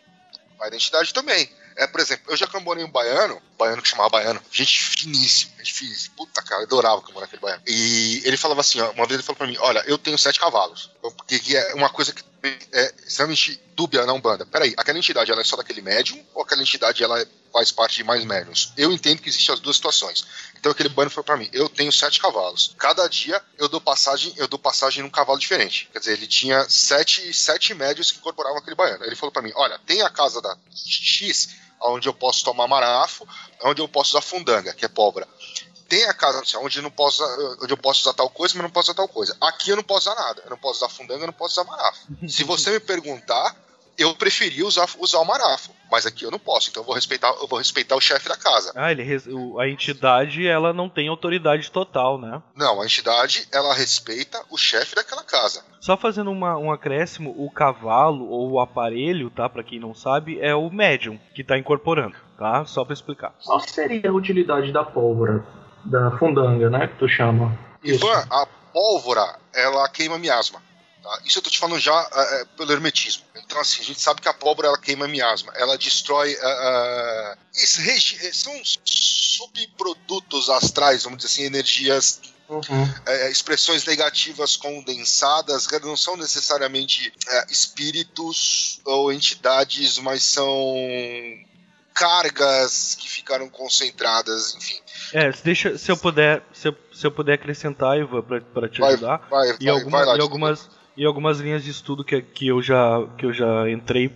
Vai da entidade também. É, por exemplo, eu já cambonei um baiano, baiano que chamava baiano, gente finíssima, gente finíssima. Puta cara, eu adorava cambonar aquele baiano. E ele falava assim, ó, uma vez ele falou pra mim, olha, eu tenho sete cavalos. Porque que é uma coisa que é extremamente dúbia na Umbanda. Peraí, aquela entidade ela é só daquele médium ou aquela entidade ela faz parte de mais médiums? Eu entendo que existem as duas situações. Então aquele baiano falou pra mim, eu tenho sete cavalos. Cada dia eu dou passagem, eu dou passagem num cavalo diferente. Quer dizer, ele tinha sete, sete médios que incorporavam aquele baiano. Ele falou pra mim, olha, tem a casa da X, onde eu posso tomar marafo, onde eu posso usar fundanga, que é pólvora. Tem a casa onde, eu não posso, onde eu posso usar tal coisa, mas não posso usar tal coisa. Aqui eu não posso usar nada. Eu não posso usar fundanga, eu não posso usar marafo. Se você me perguntar, eu preferi usar, usar o marafo. Mas aqui eu não posso, então eu vou respeitar, eu vou respeitar o chefe da casa. Ah, ele a entidade ela não tem autoridade total, né? Não, a entidade, ela respeita o chefe daquela casa. Só fazendo uma, um acréscimo, o cavalo ou o aparelho, tá? Pra quem não sabe, é o médium que tá incorporando, tá? Só pra explicar. Qual seria a utilidade da pólvora? Da fundanga, né? Que tu chama. Ivan, a pólvora, ela queima miasma. Tá? Isso eu tô te falando já é, é, pelo hermetismo. Então, assim, a gente sabe que a pólvora ela queima miasma. Ela destrói. regi- é, são subprodutos astrais, vamos dizer assim, energias Uhum. é, expressões negativas condensadas, não são necessariamente é, espíritos ou entidades, mas são cargas que ficaram concentradas, enfim. É, se deixa, se eu puder, se eu, se eu puder acrescentar, Ivan, pra te Vai, ajudar. vai, e, vai, alguma- vai lá, e algumas e algumas linhas de estudo que, que eu já que eu já entrei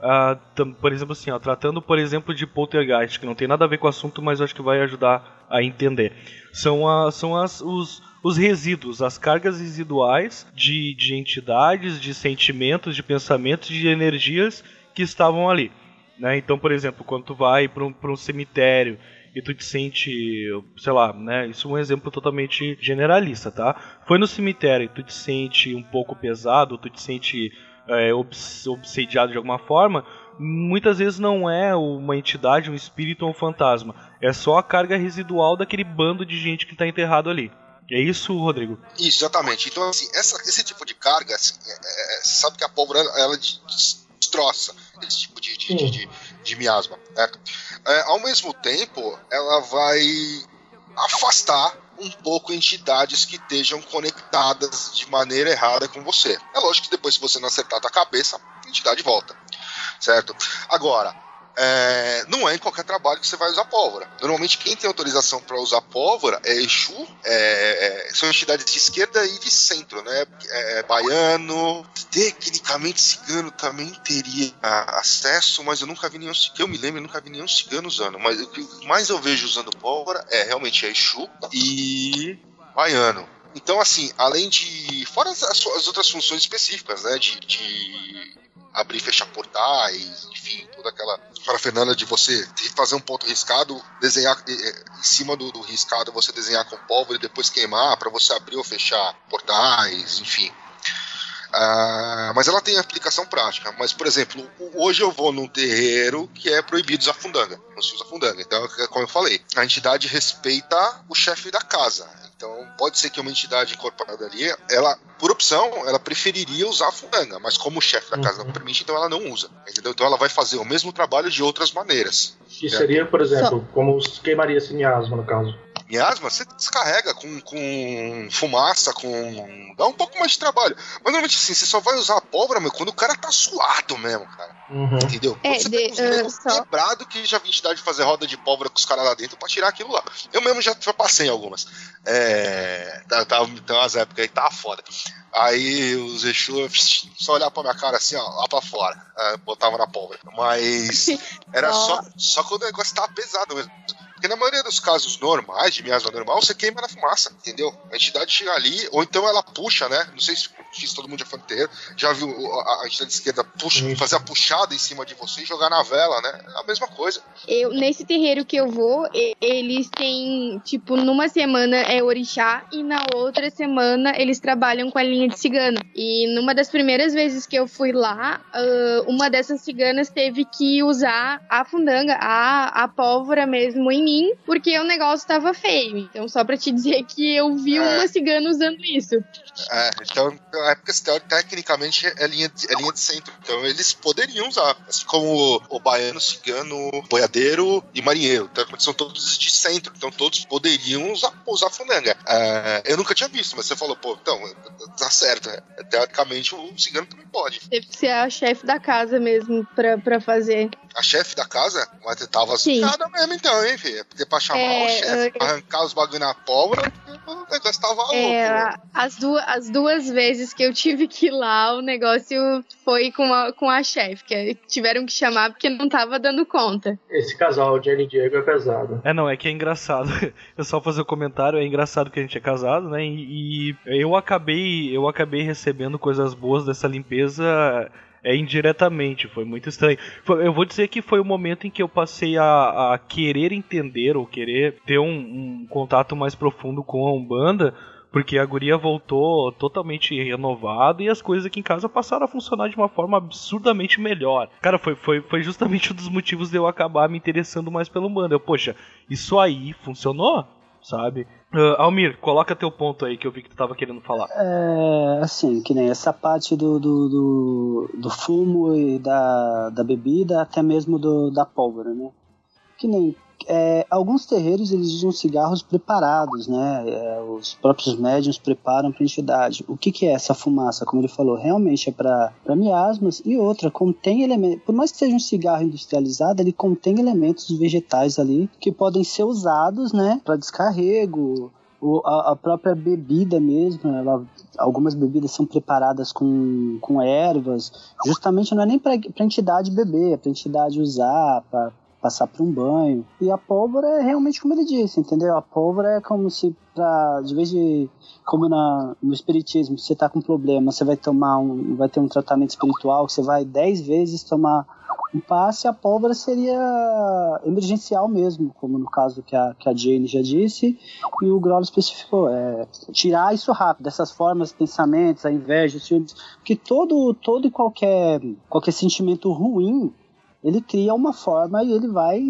ah, tam- por exemplo assim ó, tratando por exemplo de poltergeist que não tem nada a ver com o assunto mas acho que vai ajudar a entender são a, são as os os resíduos, as cargas residuais de, de entidades, de sentimentos, de pensamentos, de energias que estavam ali. Né? Então, por exemplo, quando tu vai para um, um cemitério e tu te sente, sei lá, né? Isso é um exemplo totalmente generalista, tá? Foi no cemitério e tu te sente um pouco pesado, tu te sente é, obs- obsediado de alguma forma, muitas vezes não é uma entidade, um espírito ou um fantasma. É só a carga residual daquele bando de gente que está enterrado ali. É isso, Rodrigo? Isso, exatamente. Então, assim, essa- esse tipo de carga, assim, é, é, você sabe que a pólvora ela, ela destroça esse tipo de, de, de, de- de miasma, certo? É, ao mesmo tempo, ela vai afastar um pouco entidades que estejam conectadas de maneira errada com você. É lógico que depois, se você não acertar a tua cabeça, a entidade volta, certo? Agora, é, não é em qualquer trabalho que você vai usar pólvora. Normalmente quem tem autorização para usar pólvora é Exu, é, é, são entidades de esquerda e de centro, né? É, baiano, tecnicamente cigano também teria acesso, mas eu nunca vi nenhum, que eu me lembro, eu nunca vi nenhum cigano usando. Mas o que mais eu vejo usando pólvora é realmente Exu e baiano. Então, assim, além de. Fora as, as outras funções específicas, né? De, de abrir e fechar portais, enfim, toda aquela parafernália de você fazer um ponto riscado, desenhar eh, eh, em cima do, do riscado, você desenhar com pólvora e depois queimar para você abrir ou fechar portais, enfim. Ah, mas ela tem aplicação prática. Mas, por exemplo, hoje eu vou num terreiro que é proibido usar fundanga. Não se usa fundanga. Então, é como eu falei, a entidade respeita o chefe da casa. Então, pode ser que uma entidade incorporada ali, ela, por opção, ela preferiria usar a fundanga, mas como o chefe da casa não Uhum. permite, então ela não usa. Entendeu? Então ela vai fazer o mesmo trabalho de outras maneiras. Que seria, por exemplo, como os queimaria-se miasma, no caso. Miasma, você descarrega com, com fumaça, com. dá um pouco mais de trabalho. Mas normalmente assim, você só vai usar a pólvora, meu, quando o cara tá suado mesmo, cara. Uhum. Entendeu? É, você de- ah, só- quebrado que já vi entidade de fazer roda de pólvora com os caras lá dentro pra tirar aquilo lá. Eu mesmo já, já passei em algumas. É. Tá, tá, tem umas épocas aí que tava foda. Aí os Exu só olhar pra minha cara assim, ó, lá pra fora. É, botava na pólvora. Mas *laughs* era só, só quando o negócio tava pesado mesmo. Porque na maioria dos casos normais, de miasma normal, você queima na fumaça, entendeu? A entidade chega ali, ou então ela puxa, né? Não sei se, se todo mundo já foi no terreiro, já viu a, a entidade esquerda puxa, fazer a puxada em cima de você e jogar na vela, né? É a mesma coisa. Eu, nesse terreiro que eu vou, eles têm, tipo, numa semana é orixá e na outra semana eles trabalham com a linha de cigano. E numa das primeiras vezes que eu fui lá, ah, uma dessas ciganas teve que usar a fundanga, a, a pólvora mesmo em mim, porque o negócio tava feio. Então, só pra te dizer que eu vi É. uma cigana usando isso. É, então, é porque tecnicamente é linha, de, é linha de centro. Então eles poderiam usar. Assim como o, o baiano, cigano, boiadeiro e marinheiro. Teoricamente são todos de centro. Então todos poderiam usar, usar funanga. É, eu nunca tinha visto, mas você falou, pô, então, tá certo. É, teoricamente o cigano também pode. Teve que ser a chefe da casa mesmo pra, pra fazer. A chefe da casa, mas tava Sim. assustada mesmo, então, hein, filho? Porque pra chamar É, o chefe, eu- pra arrancar os bagulho na pólvora, o negócio tava louco. É, né? as, duas, as duas vezes que eu tive que ir lá, o negócio foi com a, com a chefe, que tiveram que chamar porque não tava dando conta. Esse casal, Jenny e Diego, é pesado. É, não, é que é engraçado. *laughs* Eu só fazer o comentário, é engraçado que a gente é casado, né? E, e eu acabei, eu acabei recebendo coisas boas dessa limpeza é indiretamente, foi muito estranho. Eu vou dizer que foi o momento em que eu passei a, a querer entender ou querer ter um, um contato mais profundo com a Umbanda, porque a guria voltou totalmente renovada e as coisas aqui em casa passaram a funcionar de uma forma absurdamente melhor. Cara, foi, foi, foi justamente um dos motivos de eu acabar me interessando mais pelo Umbanda. Eu, poxa, isso aí funcionou, sabe? Ah, Almir, coloca teu ponto aí que eu vi que tu tava querendo falar. É, assim, que nem essa parte do, do, do, do fumo e da, da bebida, até mesmo do, da pólvora, né? Que nem é, alguns terreiros eles usam cigarros preparados, né? É, os próprios médiums preparam para entidade. O que, que é essa fumaça? Como ele falou, realmente é para miasmas e outra contém elementos. Por mais que seja um cigarro industrializado, ele contém elementos vegetais ali que podem ser usados, né? Para descarrego. A, a própria bebida mesmo, ela algumas bebidas são preparadas com, com ervas, justamente não é nem para a entidade beber, é para a entidade usar, para passar por um banho. E a pólvora é realmente como ele disse, entendeu? A pólvora é como se, pra, de vez de, como na, no espiritismo, você tá com problema, você vai tomar um, vai ter um tratamento espiritual, você vai dez vezes tomar um passe, a pólvora seria emergencial mesmo, como no caso que a, que a Jane já disse, e o Groll especificou, é tirar isso rápido, dessas formas, pensamentos, a inveja, os ciúmes, porque todo, todo e qualquer, qualquer sentimento ruim, ele cria uma forma e ele vai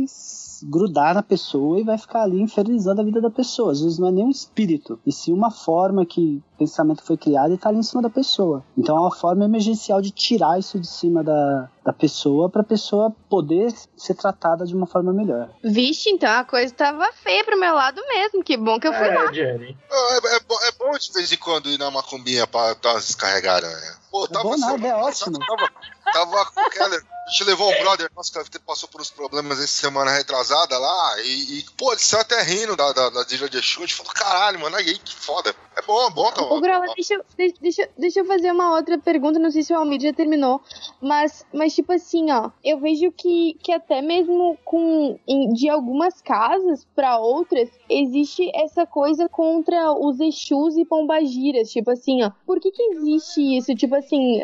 grudar na pessoa e vai ficar ali infernizando a vida da pessoa. Às vezes não é nem um espírito, e sim uma forma que o pensamento foi criado e está ali em cima da pessoa. Então é uma forma emergencial de tirar isso de cima da, da pessoa para a pessoa poder ser tratada de uma forma melhor. Vixe, então a coisa tava feia pro meu lado mesmo. Que bom que eu fui lá. É, Jenny. É, é bo- é bom de vez em quando ir na macumbinha umas descarregadas, né? Pô, É bom nada, é ótimo. Tava, tava com o Keller. A gente levou um brother nosso que passou por uns problemas essa semana retrasada lá. E, e, pô, ele saiu até rindo da, da, da Dígia de Exu. A gente falou, caralho, mano, aí que foda. É bom, é bom, tá Ô, Grola, deixa, deixa, deixa eu fazer uma outra pergunta, não sei se o Almir já terminou, mas, mas tipo assim, ó, eu vejo que, que até mesmo com em- de algumas casas pra outras, existe essa coisa contra os Exus e Pombagiras, tipo assim, ó, por que que existe isso? Tipo assim,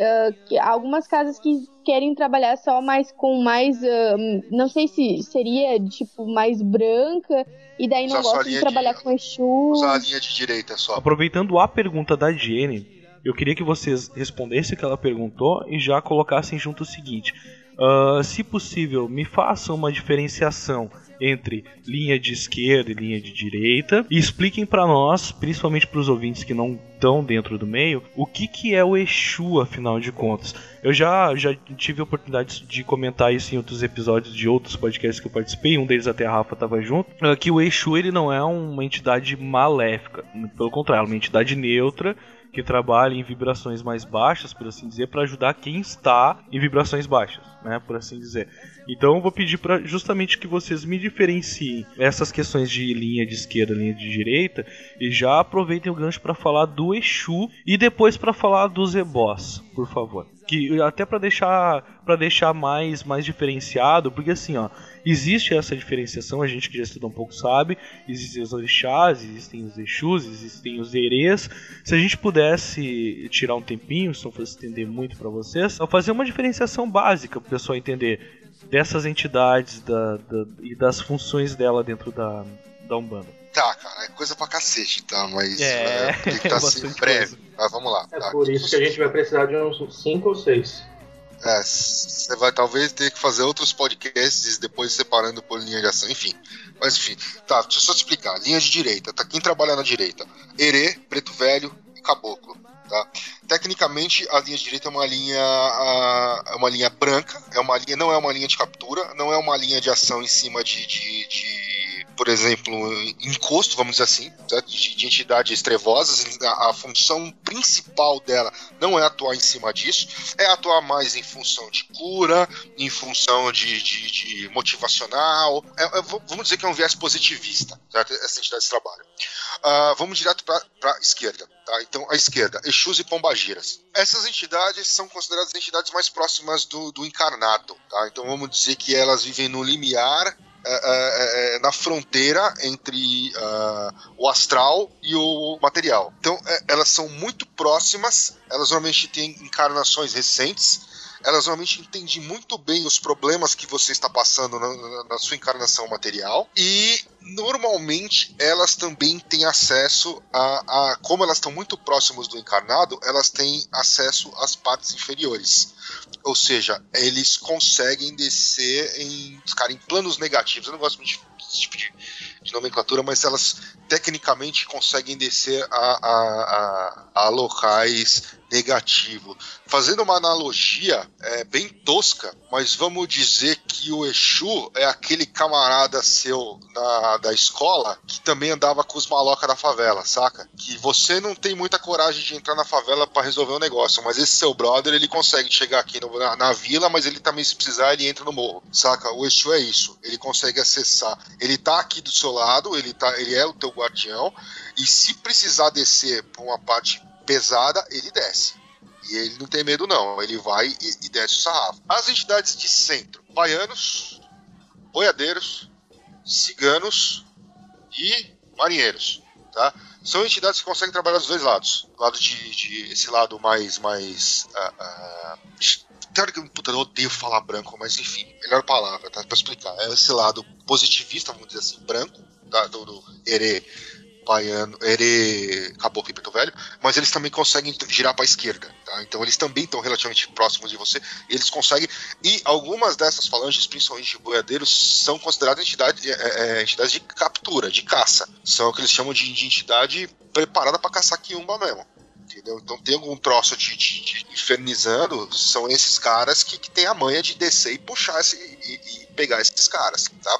que algumas casas que querem trabalhar só mais com mais, ah, não sei se seria, tipo, mais branca, e daí não gostam de trabalhar de- com Exu. Usar a linha de direita só. Aproveitando a pergunta da Jenny, Eu queria que vocês respondessem o que ela perguntou e já colocassem junto o seguinte: uh, se possível, me façam uma diferenciação entre linha de esquerda e linha de direita e expliquem para nós, principalmente para os ouvintes que não estão dentro do meio, o que, que é o Exu, afinal de contas. Eu já, já tive a oportunidade de comentar isso em outros episódios de outros podcasts que eu participei, um deles até a Rafa estava junto, ah, que o Exu ele não é uma entidade maléfica, pelo contrário, é uma entidade neutra que trabalha em vibrações mais baixas, por assim dizer, para ajudar quem está em vibrações baixas, né, por assim dizer. Então eu vou pedir para justamente que vocês me diferenciem essas questões de linha de esquerda, linha de direita e já aproveitem o gancho para falar do Exu e depois para falar dos Ebós, por favor. Que até para deixar para deixar mais mais diferenciado, porque assim, ó, existe essa diferenciação, a gente que já estuda um pouco sabe, existem os orixás, existem os Exus, existem os Erês. Se a gente pudesse tirar um tempinho, se não fosse estender muito para vocês, fazer uma diferenciação básica para o pessoal entender dessas entidades da, da, e das funções dela dentro da, da Umbanda. Tá, cara, é coisa pra cacete, tá? Mas é, é tem que estar *laughs* tá assim breve. Mas vamos lá. É tá? por isso que a gente vai precisar de uns 5 ou 6. É, você vai talvez ter que fazer outros podcasts depois separando por linha de ação, enfim. Mas enfim, tá, deixa eu só te explicar. Linha de direita, tá? Quem trabalha na direita? Herê, Preto Velho e Caboclo. Tá? Tecnicamente, a linha de direita é uma linha, é uma linha branca, é uma linha, não é uma linha de captura, não é uma linha de ação em cima de, de, de por exemplo, encosto, vamos dizer assim, de, de, entidades trevosas. A, a, função principal dela não é atuar em cima disso, é atuar mais em função de cura, em função de, de, de motivacional. É, é, vamos dizer que é um viés positivista, certo? essa entidade de trabalho. Uh, vamos direto para a esquerda. Tá? Então, a esquerda, Exus e Pombagiras. Essas entidades são consideradas entidades mais próximas do, do encarnado. Tá? Então, vamos dizer que elas vivem no limiar é, é, é, na fronteira entre uh, o astral e o material. Então, é, elas são muito próximas, elas normalmente têm encarnações recentes, elas normalmente entendem muito bem os problemas que você está passando na, na, sua encarnação material e normalmente elas também têm acesso a, a como elas estão muito próximas do encarnado, elas têm acesso às partes inferiores. Ou seja, eles conseguem descer em, cara, em planos negativos. Eu não gosto muito desse tipo de, de nomenclatura, mas elas tecnicamente conseguem descer a, a, a, a locais negativos. Fazendo uma analogia é, bem tosca, mas vamos dizer que o Exu é aquele camarada seu na, da escola que também andava com os maloca da favela, saca? Que você não tem muita coragem de entrar na favela para resolver um negócio, mas esse seu brother ele consegue chegar aqui no, na, na, vila, mas ele também, se precisar, ele entra no morro, saca? O Exu é isso, ele consegue acessar. Ele tá aqui do seu lado, ele, tá, ele é o teu guardião, e se precisar descer pra uma parte pesada, ele desce. E ele não tem medo, não. Ele vai e, e desce o sarrafo. As entidades de centro: baianos, boiadeiros, ciganos e marinheiros. Tá? São entidades que conseguem trabalhar dos dois lados. Lado de, de esse lado mais. mais uh, uh, puta, eu odeio falar branco, mas enfim, melhor palavra, tá? Pra explicar. É esse lado positivista, vamos dizer assim, branco, tá? do, do herê baiano, ele caboclo e preto velho, mas eles também conseguem girar para a esquerda, tá? Então eles também estão relativamente próximos de você, eles conseguem, e algumas dessas falanges, principalmente de boiadeiros, são consideradas entidades, é, é, é, entidades de captura, de caça, são o que eles chamam de, de entidade preparada para caçar quiumba mesmo. Entendeu? Então tem algum troço de, de, de infernizando, são esses caras que, que tem a manha de descer e puxar esse, e, e pegar esses caras, tá?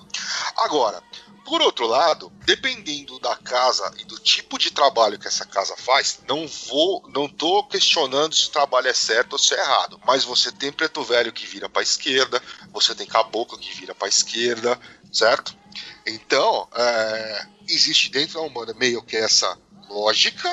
Agora, por outro lado, dependendo da casa e do tipo de trabalho que essa casa faz, não vou, não tô questionando se o trabalho é certo ou se é errado. Mas você tem preto velho que vira para esquerda, você tem caboclo que vira para esquerda, certo? Então, é, existe dentro da Umbanda meio que essa lógica,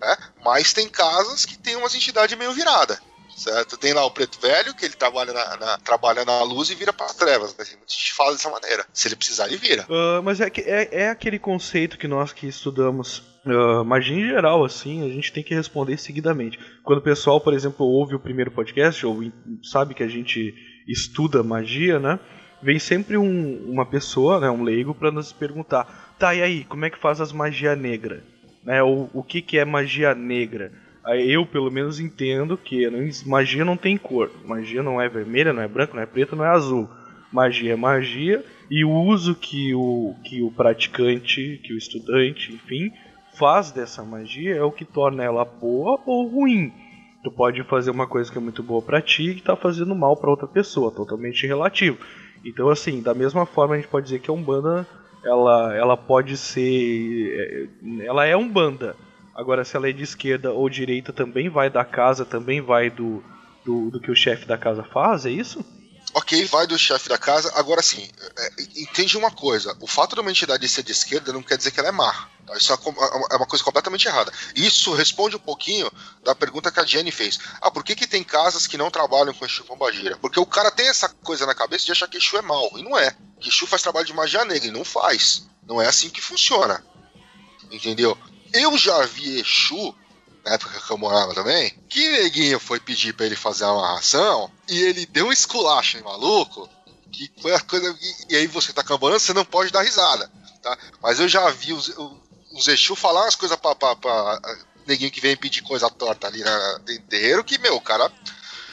né? mas tem casas que tem umas entidades meio virada certo? Tem lá o preto velho, que ele trabalha na, na trabalha na luz e vira para as trevas. Mas a gente fala dessa maneira. Se ele precisar, ele vira. Uh, mas é, é, é aquele conceito que nós que estudamos uh, magia em geral, assim, a gente tem que responder seguidamente. Quando o pessoal, por exemplo, ouve o primeiro podcast, ou sabe que a gente estuda magia, né? Vem sempre um, uma pessoa, né, um leigo, para nos perguntar: tá, e aí, como é que faz as magia negra? Né, o, o que, que é magia negra? Eu pelo menos entendo que magia não tem cor. Magia não é vermelha, não é branca, não é preta, não é azul. Magia é magia e o uso que o, que o praticante, que o estudante, enfim, faz dessa magia é o que torna ela boa ou ruim. Tu pode fazer uma coisa que é muito boa pra ti e tá fazendo mal pra outra pessoa, totalmente relativo. Então, assim, da mesma forma a gente pode dizer que a Umbanda ela, ela pode ser. é, Ela é Umbanda. Agora, se ela é de esquerda ou direita, também vai da casa, também vai do, do, do que o chefe da casa faz, é isso? Ok, vai do chefe da casa. Agora sim, é, entende uma coisa: o fato de uma entidade ser de esquerda não quer dizer que ela é má. tá? Isso é com- é uma coisa completamente errada. Isso responde um pouquinho da pergunta que a Jenny fez. Ah, por que, que tem casas que não trabalham com Exu Pombagira? Porque o cara tem essa coisa na cabeça de achar que Exu é mal. E não é. Que Exu faz trabalho de magia negra. E não faz. Não é assim que funciona. Entendeu? Eu já vi Exu na época que eu morava também, que neguinho foi pedir pra ele fazer uma amarração e ele deu um esculacho em maluco, que foi a coisa. E, aí você tá cambalando, você não pode dar risada, tá? Mas eu já vi os, os Exu falar umas coisas pra, pra, pra neguinho que vem pedir coisa torta ali na do terreiro, que, meu, o cara.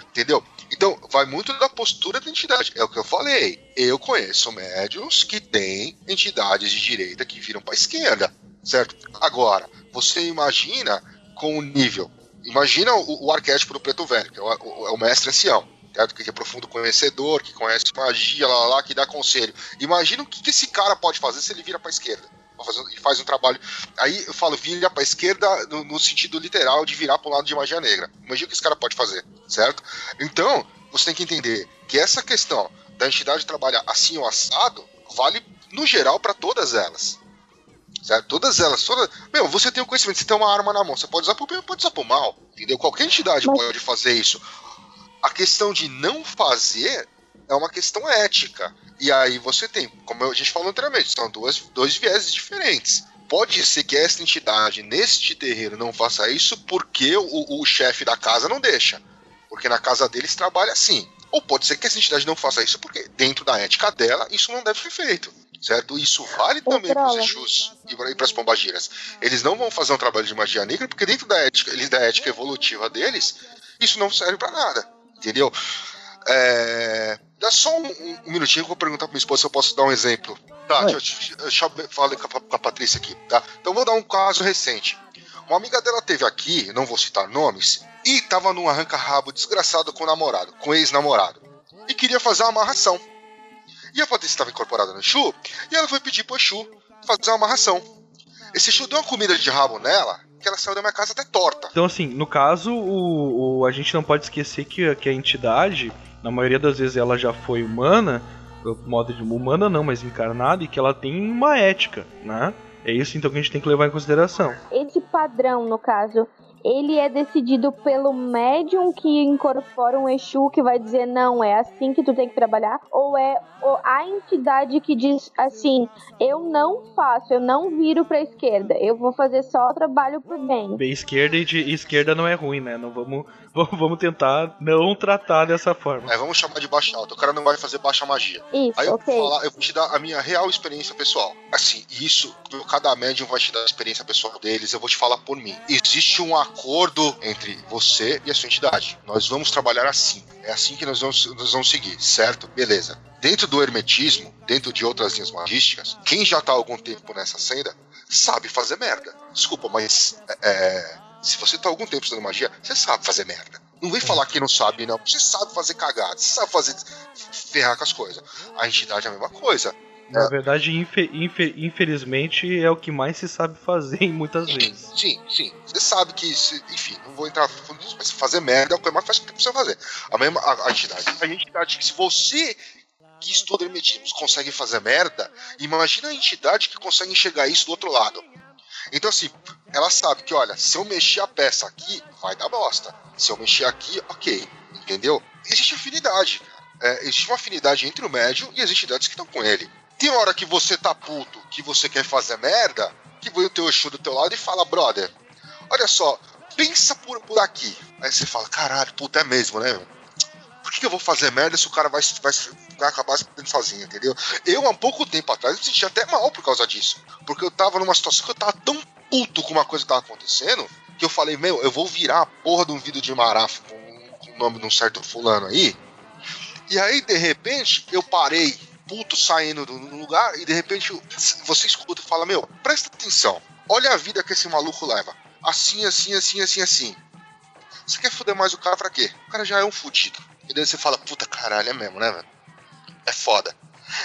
Entendeu? Então, vai muito da postura da entidade. É o que eu falei. Eu conheço médiums que têm entidades de direita que viram pra esquerda, certo? Agora, você imagina com o nível. Imagina o, o arquétipo do preto velho, que é o, o- é o mestre ancião, certo? que é profundo conhecedor, que conhece magia, lá, lá, lá, que dá conselho. Imagina o que, que esse cara pode fazer se ele vira pra esquerda. E faz um trabalho. Aí eu falo, vira pra esquerda no, no sentido literal de virar pro lado de magia negra. Imagina o que esse cara pode fazer, certo? Então, você tem que entender que essa questão da entidade trabalhar assim ou assado vale, no geral, para todas elas. Certo? Todas elas, todas. Meu, você tem o conhecimento, você tem uma arma na mão, você pode usar pro bem, pode usar pro mal. Entendeu? Qualquer entidade Mas- pode fazer isso. A questão de não fazer é uma questão ética. E aí você tem, como a gente falou anteriormente, são duas, dois vieses diferentes. Pode ser que esta entidade, neste terreiro, não faça isso porque o, o chefe da casa não deixa. Porque na casa deles trabalha assim. Ou pode ser que essa entidade não faça isso porque, dentro da ética dela, isso não deve ser feito. Certo? Isso vale também para os. Exus e para as pombagiras. Eles não vão fazer um trabalho de magia negra porque, dentro da ética, eles, da ética evolutiva deles, isso não serve para nada. Entendeu? É... Dá só um, um- minutinho que eu vou perguntar pra minha esposa se eu posso dar um exemplo. Tá, Oi. deixa, eu- deixa eu falar com a, com a Patrícia aqui, tá? Então vou dar um caso recente. Uma amiga dela teve aqui, não vou citar nomes, e tava num arranca-rabo desgraçado com o namorado, com ex-namorado. E queria fazer uma amarração. E a Patrícia estava incorporada no Exu, e ela foi pedir pro Exu fazer uma amarração. Esse Exu deu uma comida de rabo nela, que ela saiu da minha casa até torta. Então, assim, no caso, o, o- a gente não pode esquecer que, que a entidade, na maioria das vezes, ela já foi humana, modo de humana não, mas encarnada, e que ela tem uma ética, né? É isso então que a gente tem que levar em consideração. Esse padrão, no caso, ele é decidido pelo médium que incorpora um Exu que vai dizer não, é assim que tu tem que trabalhar? Ou é a entidade que diz assim, eu não faço, eu não viro pra esquerda, eu vou fazer só o trabalho pro bem. Bem, esquerda e de esquerda não é ruim, né? Não vamos, *laughs* vamos vamos tentar não tratar dessa forma. É, vamos chamar de baixa alta. O cara não vai fazer baixa magia. Isso, Aí eu ok. vou falar, eu vou te dar a minha real experiência pessoal. Assim, isso, cada médium vai te dar a experiência pessoal deles, eu vou te falar por mim. Existe um acordo entre você e a sua entidade. Nós vamos trabalhar assim. É assim que nós vamos, nós vamos seguir, certo? Beleza. Dentro do hermetismo, dentro de outras linhas magísticas, quem já tá há algum tempo nessa senda sabe fazer merda. Desculpa, mas é, se você tá algum tempo estudando magia, você sabe fazer merda. Não vem falar que não sabe, não. Você sabe fazer cagada, você sabe fazer ferrar com as coisas. A entidade é a mesma coisa. Na verdade, infe- infe- infelizmente, é o que mais se sabe fazer muitas vezes. Sim, sim. Você sabe que, se- enfim, não vou entrar fundo nisso, mas fazer merda é o que mais faz pra você fazer. A mesma a, a entidade. A entidade que se você que estuda hermetismo consegue fazer merda, imagina a entidade que consegue enxergar isso do outro lado. Então, assim, ela sabe que, olha, se eu mexer a peça aqui, vai dar bosta. Se eu mexer aqui, ok. Entendeu? Existe afinidade. É, existe uma afinidade entre o médium e as entidades que estão com ele. Tem hora que você tá puto, que você quer fazer merda, que vem o teu Exu do teu lado e fala, brother, olha só, pensa por, por aqui. Aí você fala, caralho, puta, é mesmo, né? Por que, eu vou fazer merda se o cara vai, vai, vai acabar se fudendo sozinho, entendeu? Eu, há pouco tempo atrás, me sentia até mal por causa disso. Porque eu tava numa situação que eu tava tão puto com uma coisa que tava acontecendo, que eu falei, meu, eu vou virar a porra de um vídeo de Marafo com, com o nome de um certo fulano aí. E aí, de repente, eu parei, puto, saindo do do lugar, e de repente você escuta e fala, meu, presta atenção, olha a vida que esse maluco leva. Assim, assim, assim, assim, assim. Você quer foder mais o cara pra quê? O cara já é um fudido. E daí você fala, puta caralho, é mesmo, né, velho? É foda.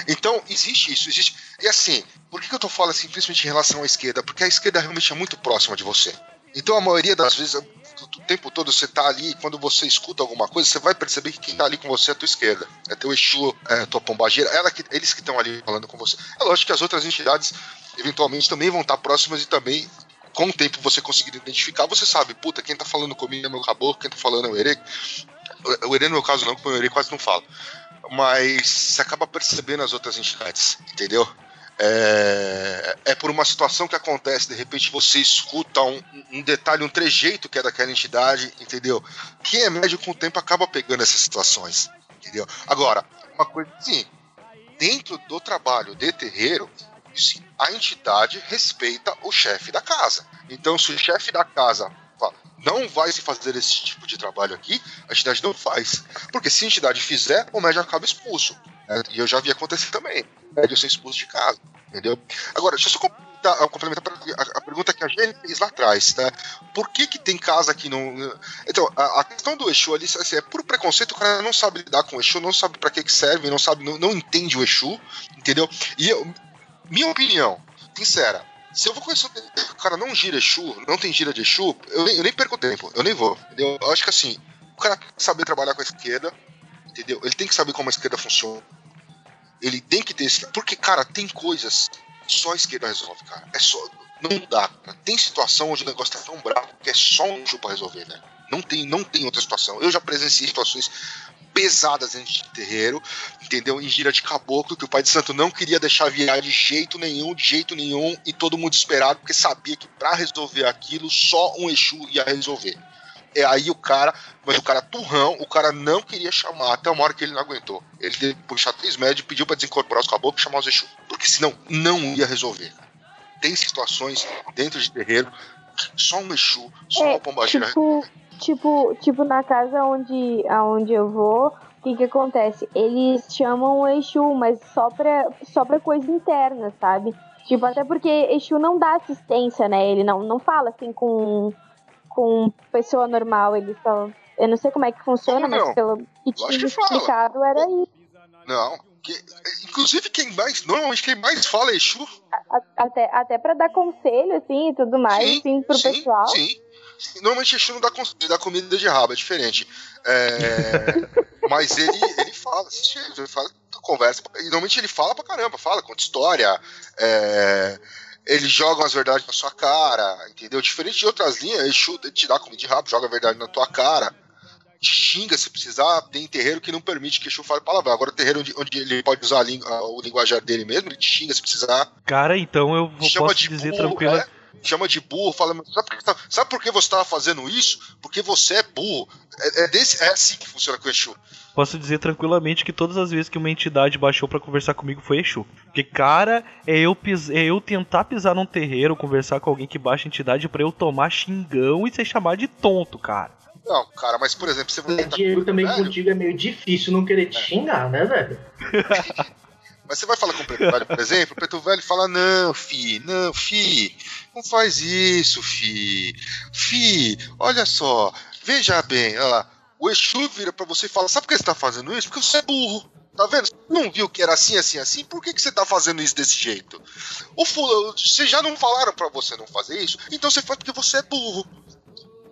Então, existe isso, existe. E assim, por que, eu tô falando assim, principalmente em relação à esquerda? Porque a esquerda realmente é muito próxima de você. Então, a maioria das vezes, o tempo todo você tá ali, quando você escuta alguma coisa, você vai perceber que quem tá ali com você é a tua esquerda. É teu Exu, é a tua pombageira, ela que, eles que estão ali falando com você. É lógico que as outras entidades, eventualmente, também vão estar próximas e também, com o tempo, você conseguir identificar, você sabe, puta, quem tá falando comigo é meu caboclo, quem tá falando é o Ere. O- Ere, no meu caso, não, porque o Ere quase não fala. Mas você acaba percebendo as outras entidades, entendeu? É, é por uma situação que acontece, de repente você escuta um, um detalhe, um trejeito que é daquela entidade, entendeu? Quem é médio com o tempo acaba pegando essas situações, entendeu? Agora, uma coisa assim, dentro do trabalho de terreiro, a entidade respeita o chefe da casa. Então, se o chefe da casa fala, não vai se fazer esse tipo de trabalho aqui, a entidade não faz. Porque se a entidade fizer, o médium acaba expulso. né? E eu já vi acontecer também. Médium ser expulso de casa. Entendeu? Agora, deixa eu só complementar, complementar a, pergunta que a Jenny fez lá atrás, né? Por que que tem casa que não... Então, a, a questão do Exu ali assim, é puro preconceito, o cara não sabe lidar com o Exu, não sabe pra que que serve, não sabe, não, não entende o Exu, entendeu? E eu, minha opinião, sincera, se eu vou conhecer o cara não gira Exu, não tem gira de Exu, eu nem, eu nem perco tempo, eu nem vou, entendeu? Eu acho que assim, o cara tem que saber trabalhar com a esquerda, entendeu? Ele tem que saber como a esquerda funciona. Ele tem que ter esse. Porque, cara, tem coisas só a esquerda resolve, cara. É só. Não dá. cara. Tem situação onde o negócio tá tão bravo que é só um Exu pra resolver, velho. Não tem, não tem outra situação. Eu já presenciei situações pesadas dentro de terreiro, entendeu? Em gira de caboclo, que o pai de santo não queria deixar virar de jeito nenhum, de jeito nenhum, e todo mundo esperado, porque sabia que pra resolver aquilo, só um Exu ia resolver. É aí o cara, mas o cara turrão, o cara não queria chamar, até uma hora que ele não aguentou. Ele teve que puxar três médios pediu pra desincorporar os caboclos e chamar os Exu. Porque senão não ia resolver. Tem situações dentro de terreiro só um Exu, só É, uma pombagira. Tipo, tipo, tipo, na casa onde, aonde eu vou, o que que acontece? Eles chamam o Exu, mas só pra, só pra coisa interna, sabe? Tipo, até porque Exu não dá assistência, né? Ele não, não fala assim com, com pessoa normal, ele só... Eu não sei como é que funciona, mas pelo que tinha que fala. explicado era isso. Não. que- inclusive, quem mais. Normalmente quem mais fala é Exu. A- Até, até pra dar conselho, assim, e tudo mais, Sim, assim, pro sim, pessoal. Sim. Normalmente Exu não dá, ele dá comida de rabo, é diferente. É, *laughs* mas ele, ele fala, ele fala, conversa. E normalmente ele fala pra caramba, fala, conta história. É, eles jogam as verdades na sua cara, entendeu? Diferente de outras linhas, Exu te dá comida de rabo, joga a verdade na tua cara. Xinga se precisar, tem terreiro que não permite que Exu fale palavrão. Agora, terreiro onde, onde ele pode usar a língua- o linguajar dele mesmo, ele te xinga se precisar Cara, então eu vou, posso dizer burro, tranquila. é? Chama de burro, fala, "Mas sabe por que, tá- sabe por que você estava fazendo isso? Porque você é burro. É, é desse, é assim que funciona com o Exu. Posso dizer tranquilamente que todas as vezes que uma entidade baixou pra conversar comigo foi Exu. Porque, cara, é eu, pis... é eu tentar pisar num terreiro, conversar com alguém que baixa entidade pra eu tomar xingão e ser chamado de tonto, cara. Não, cara, mas por exemplo, você vai É, Dinheiro também velho, contigo é meio difícil não querer te xingar, né, velho? *laughs* Mas você vai falar com o preto velho, por exemplo, o preto velho fala: Não, fi, não, fi, não faz isso, fi. Fi, olha só, veja bem, olha lá. O Exu vira pra você e fala: Sabe por que você tá fazendo isso? Porque você é burro. Tá vendo? Você não viu que era assim, assim, assim? Por que, que você tá fazendo isso desse jeito? O fulano, vocês já não falaram pra você não fazer isso? Então você faz porque você é burro.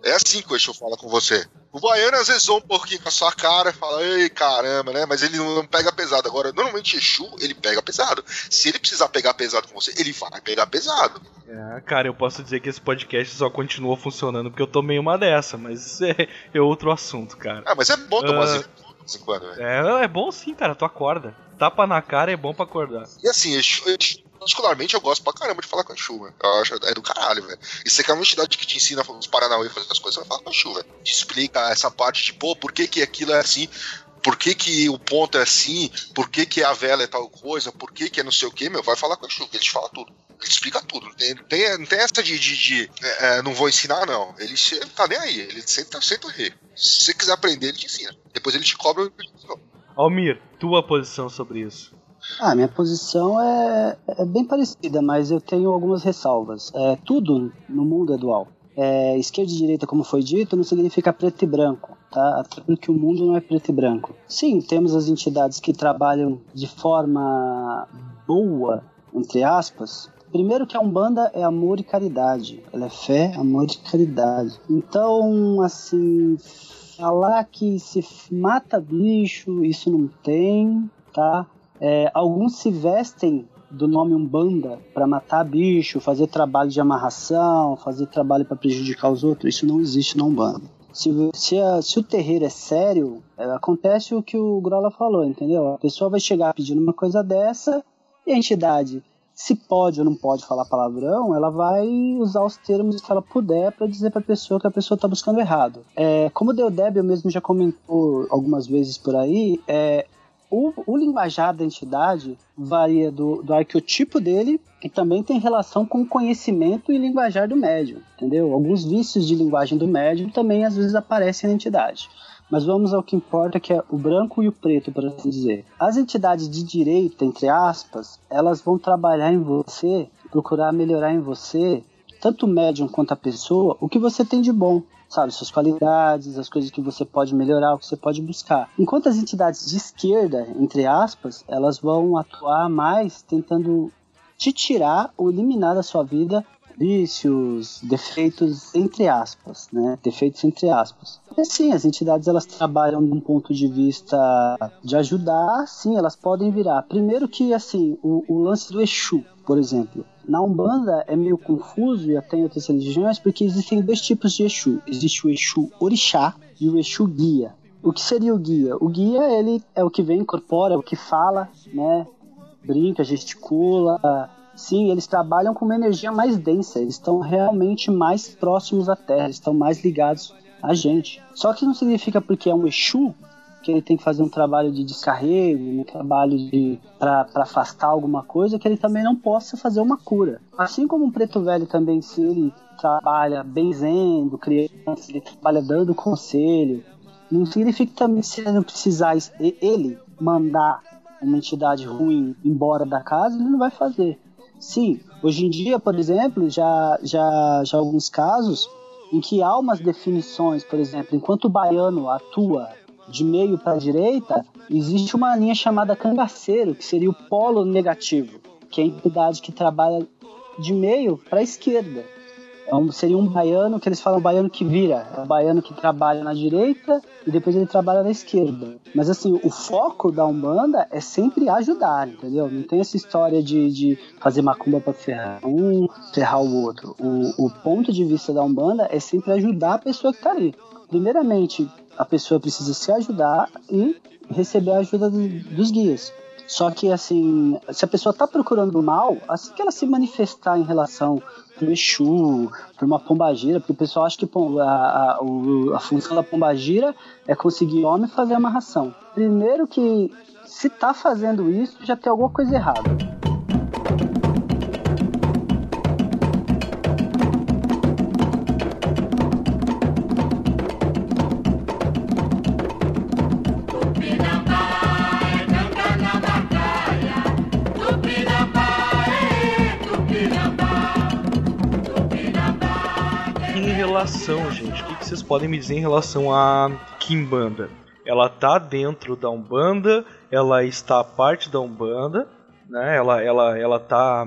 É assim que o Exu fala com você. O baiano às vezes zoa um pouquinho com a sua cara e fala, ei, caramba, né? Mas ele não pega pesado. Agora, normalmente Exu, ele pega pesado. Se ele precisar pegar pesado com você, ele vai pegar pesado. É, cara, eu posso dizer que esse podcast só continua funcionando porque eu tomei uma dessa, mas é, é outro assunto, cara. Ah, mas é bom tomar de vez em quando, velho. É, é bom sim, cara, tu acorda. Tapa na cara é bom pra acordar. E assim, Exu, Exu, particularmente eu gosto pra caramba de falar com a velho. Eu acho é do caralho, velho. E você quer uma entidade que te ensina os Paranauê a fazer as coisas, você vai falar com a Exu, velho. Te explica essa parte de, pô, por que que aquilo é assim. por que, que o ponto é assim, por que, que a vela é tal coisa, por que, que é não sei o que, meu, vai falar com o Exu, que ele te fala tudo. Ele explica tudo. Não tem, tem, não tem essa de, de, de é, é, não vou ensinar, não. Ele tá nem aí. Ele senta, senta o rei. Se você quiser aprender, ele te ensina. Depois ele te cobra. Almir, tua posição sobre isso? Ah, minha posição é, é bem parecida, mas eu tenho algumas ressalvas. É, tudo no mundo é dual. É, esquerda e direita, como foi dito, não significa preto e branco, tá? Porque o mundo não é preto e branco. Sim, temos as entidades que trabalham de forma boa, entre aspas. Primeiro que a Umbanda é amor e caridade. Ela é fé, amor e caridade. Então, assim, falar que se mata bicho, isso não tem, tá? É, alguns se vestem do nome Umbanda para matar bicho, fazer trabalho de amarração, fazer trabalho para prejudicar os outros. Isso não existe na Umbanda. Se, se, a, se, o terreiro é sério, é, acontece o que o Grola falou, entendeu? A pessoa vai chegar pedindo uma coisa dessa e a entidade, se pode ou não pode falar palavrão, ela vai usar os termos que ela puder para dizer para a pessoa que a pessoa está buscando errado. É, como o Deodébio mesmo já comentou algumas vezes por aí, é, o, o linguajar da entidade varia do, do arqueotipo dele e também tem relação com o conhecimento e linguajar do médium, entendeu? Alguns vícios de linguagem do médium também às vezes aparecem na entidade. Mas vamos ao que importa, que é o branco e o preto, por assim dizer. As entidades de direita, entre aspas, elas vão trabalhar em você, procurar melhorar em você, tanto o médium quanto a pessoa, o que você tem de bom sabe, suas qualidades, as coisas que você pode melhorar, o que você pode buscar. Enquanto as entidades de esquerda, entre aspas, elas vão atuar mais tentando te tirar ou eliminar da sua vida vícios, defeitos entre aspas, né? Defeitos entre aspas. Sim, as entidades elas trabalham de um ponto de vista de ajudar, sim, elas podem virar. Primeiro que assim, o, o lance do Exu, por exemplo. Na Umbanda é meio confuso e até em outras religiões porque existem dois tipos de Exu. Existe o Exu Orixá e o Exu Guia. O que seria o guia? O guia ele é o que vem, incorpora, é o que fala, né? Brinca, gesticula. Sim, eles trabalham com uma energia mais densa. Eles estão realmente mais próximos à Terra. Eles estão mais ligados a gente. Só que não significa porque é um Exu que ele tem que fazer um trabalho de descarrego, um trabalho de para afastar alguma coisa, que ele também não possa fazer uma cura. Assim como um preto velho também, se ele trabalha benzendo crianças, ele trabalha dando conselho, não significa também se ele não precisar ele mandar uma entidade ruim embora da casa, ele não vai fazer. Sim, hoje em dia, por exemplo, já já já alguns casos em que há umas definições, por exemplo, enquanto o baiano atua de meio para a direita, existe uma linha chamada cangaceiro, que seria o polo negativo, que é a entidade que trabalha de meio para a esquerda. É um, seria um baiano que eles falam baiano que vira, é um baiano que trabalha na direita e depois ele trabalha na esquerda. Mas assim, o foco da Umbanda é sempre ajudar, entendeu? Não tem essa história de, de fazer macumba para ferrar um, ferrar o outro. O, o ponto de vista da Umbanda é sempre ajudar a pessoa que está ali. Primeiramente, a pessoa precisa se ajudar e receber a ajuda do, dos guias. Só que, assim, se a pessoa está procurando o mal, assim que ela se manifestar em relação pro Exu, para uma pombagira, porque o pessoal acha que a, a, a função da pombagira é conseguir homem fazer amarração. Primeiro que, se tá fazendo isso, já tem alguma coisa errada. Gente, o que, que vocês podem me dizer em relação a Kimbanda? Ela tá dentro da Umbanda, ela está parte da Umbanda, né? Ela, ela, ela tá,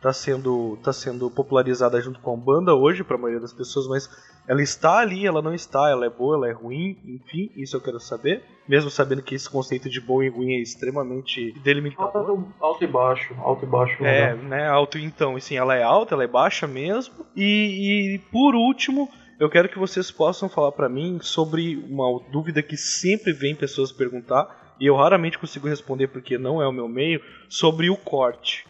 tá sendo, tá sendo popularizada junto com a Umbanda hoje para a maioria das pessoas, mas ela está ali, ela não está, ela é boa, ela é ruim, enfim, isso eu quero saber. Mesmo sabendo que esse conceito de bom e ruim é extremamente delimitado. Alto, e baixo, alto e baixo. É, né, alto então, assim, ela é alta, ela é baixa mesmo. E, e por último, eu quero que vocês possam falar para mim sobre uma dúvida que sempre vem pessoas perguntar, e eu raramente consigo responder porque não é o meu meio, sobre o corte.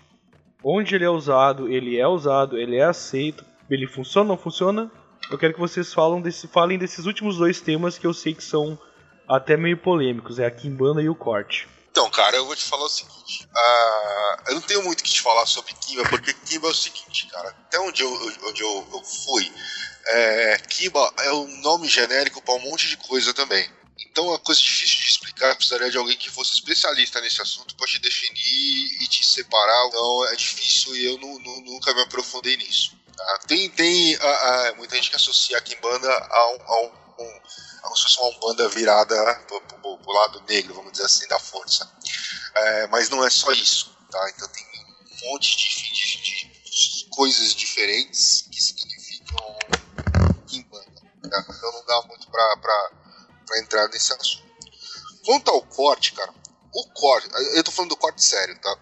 Onde ele é usado, ele é usado, ele é aceito, ele funciona ou não funciona? Eu quero que vocês falam desse, falem desses últimos dois temas que eu sei que são até meio polêmicos, é a Kimbanda e o corte. Então, cara, eu vou te falar o seguinte. Uh, eu não tenho muito o que te falar sobre Kimba, porque Kimba é o seguinte, cara. Até onde eu, onde eu, eu fui, é, Kimba é um nome genérico para um monte de coisa também. Então é uma coisa difícil de explicar, precisaria de alguém que fosse especialista nesse assunto para te definir e te separar. Então é difícil e eu não, não, nunca me aprofundei nisso. Tá? Tem, tem uh, uh, muita gente que associa a Kimbanda a um, a um, um como se fosse uma Umbanda virada pro, pro, pro, lado negro, vamos dizer assim, da força. É, mas não é só isso, tá? Então tem um monte de, de, de coisas diferentes que significam Então não dá muito pra, pra, pra entrar nesse assunto. Quanto ao corte, cara, o corte, eu tô falando do corte sério, tá?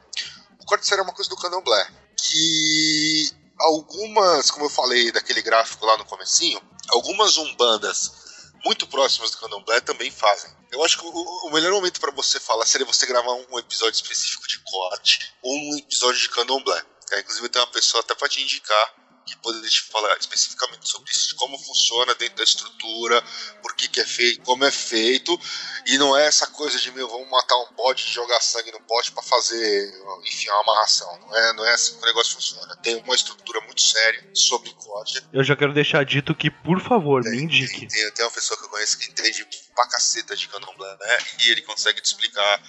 O corte sério é uma coisa do candomblé, que algumas, como eu falei daquele gráfico lá no comecinho, algumas umbandas muito próximas do candomblé também fazem. Eu acho que o, o melhor momento para você falar seria você gravar um episódio específico de corte ou um episódio de candomblé. É, inclusive tem uma pessoa até para te indicar que poderia te falar especificamente sobre isso, de como funciona dentro da estrutura, por que, que é feito, como é feito, e não é essa coisa de meu, vamos matar um bode e jogar sangue no pote para fazer, enfim, uma amarração. Não é, não é assim que o negócio funciona. Tem uma estrutura muito séria sobre corte. Eu já quero deixar dito que, por favor, tem, me indique. Tem, tem, tem, uma pessoa que eu conheço que entende pra caceta de candomblé, né? *laughs* E ele consegue te explicar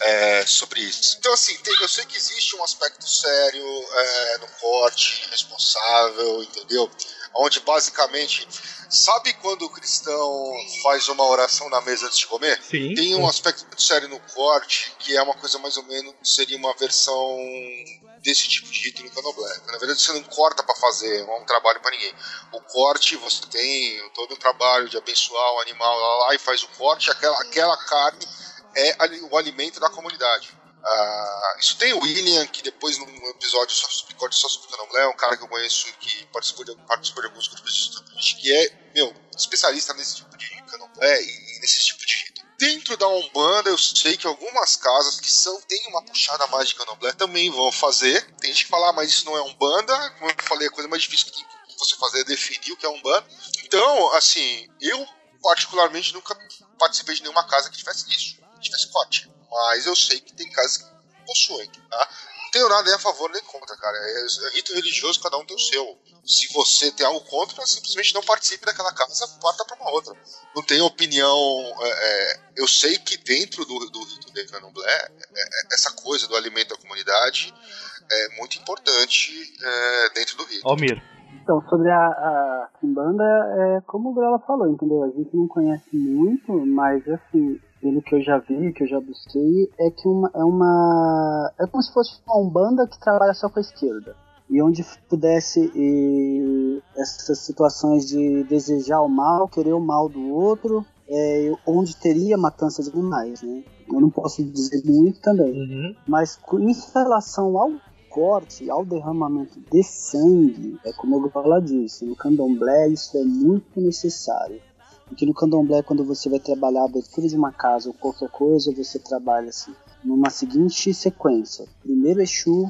é, sobre isso. Então, assim, tem, eu sei que existe um aspecto sério é, no corte, responsável, entendeu? Onde basicamente. Sabe quando o cristão faz uma oração na mesa antes de comer? Sim. Tem um aspecto muito sério no corte, que é uma coisa mais ou menos. seria uma versão desse tipo de rito no candomblé. Na verdade, você não corta para fazer, não é um trabalho para ninguém. O corte, você tem todo um trabalho de abençoar o animal lá, lá e faz o corte, aquela, aquela carne é o alimento da comunidade. Uh, isso tem o William, que depois num episódio só sobre corte só sobre candomblé, é um cara que eu conheço que participou de, participou de alguns grupos de estudantes, que é, meu, especialista nesse tipo de candomblé e, e nesse tipo de rito. Dentro da Umbanda, eu sei que algumas casas que são têm uma puxada mais de candomblé também vão fazer. Tem gente que fala, ah, mas isso não é Umbanda. Como eu falei, a coisa mais difícil que você fazer é definir o que é Umbanda. Então, assim, eu particularmente nunca participei de nenhuma casa que tivesse isso tivesse corte. Mas eu sei que tem casas que possuem, tá? Não tenho nada a favor nem contra, cara. É, é rito religioso, cada um tem o seu. Se você tem algo contra, simplesmente não participe daquela casa, parta para uma outra. Não tenho opinião. É, é, eu sei que dentro do, rito de Candomblé, é, é, essa coisa do alimento da comunidade é muito importante dentro do rito. Almir. Então, sobre a, a Kimbanda, é como o Grela falou, entendeu? A gente não conhece muito, mas assim, pelo que eu já vi, que eu já busquei, é que uma, é uma. É como se fosse uma Umbanda que trabalha só com a esquerda. E onde pudesse e, essas situações de desejar o mal, querer o mal do outro, é, onde teria matança de animais, né? Eu não posso dizer muito também. Uhum. Mas em relação ao corte, ao derramamento de sangue, é como o Gola disse, no candomblé isso é muito necessário. Porque no candomblé, quando você vai trabalhar a abertura de uma casa ou qualquer coisa, você trabalha assim, numa seguinte sequência: primeiro Exu,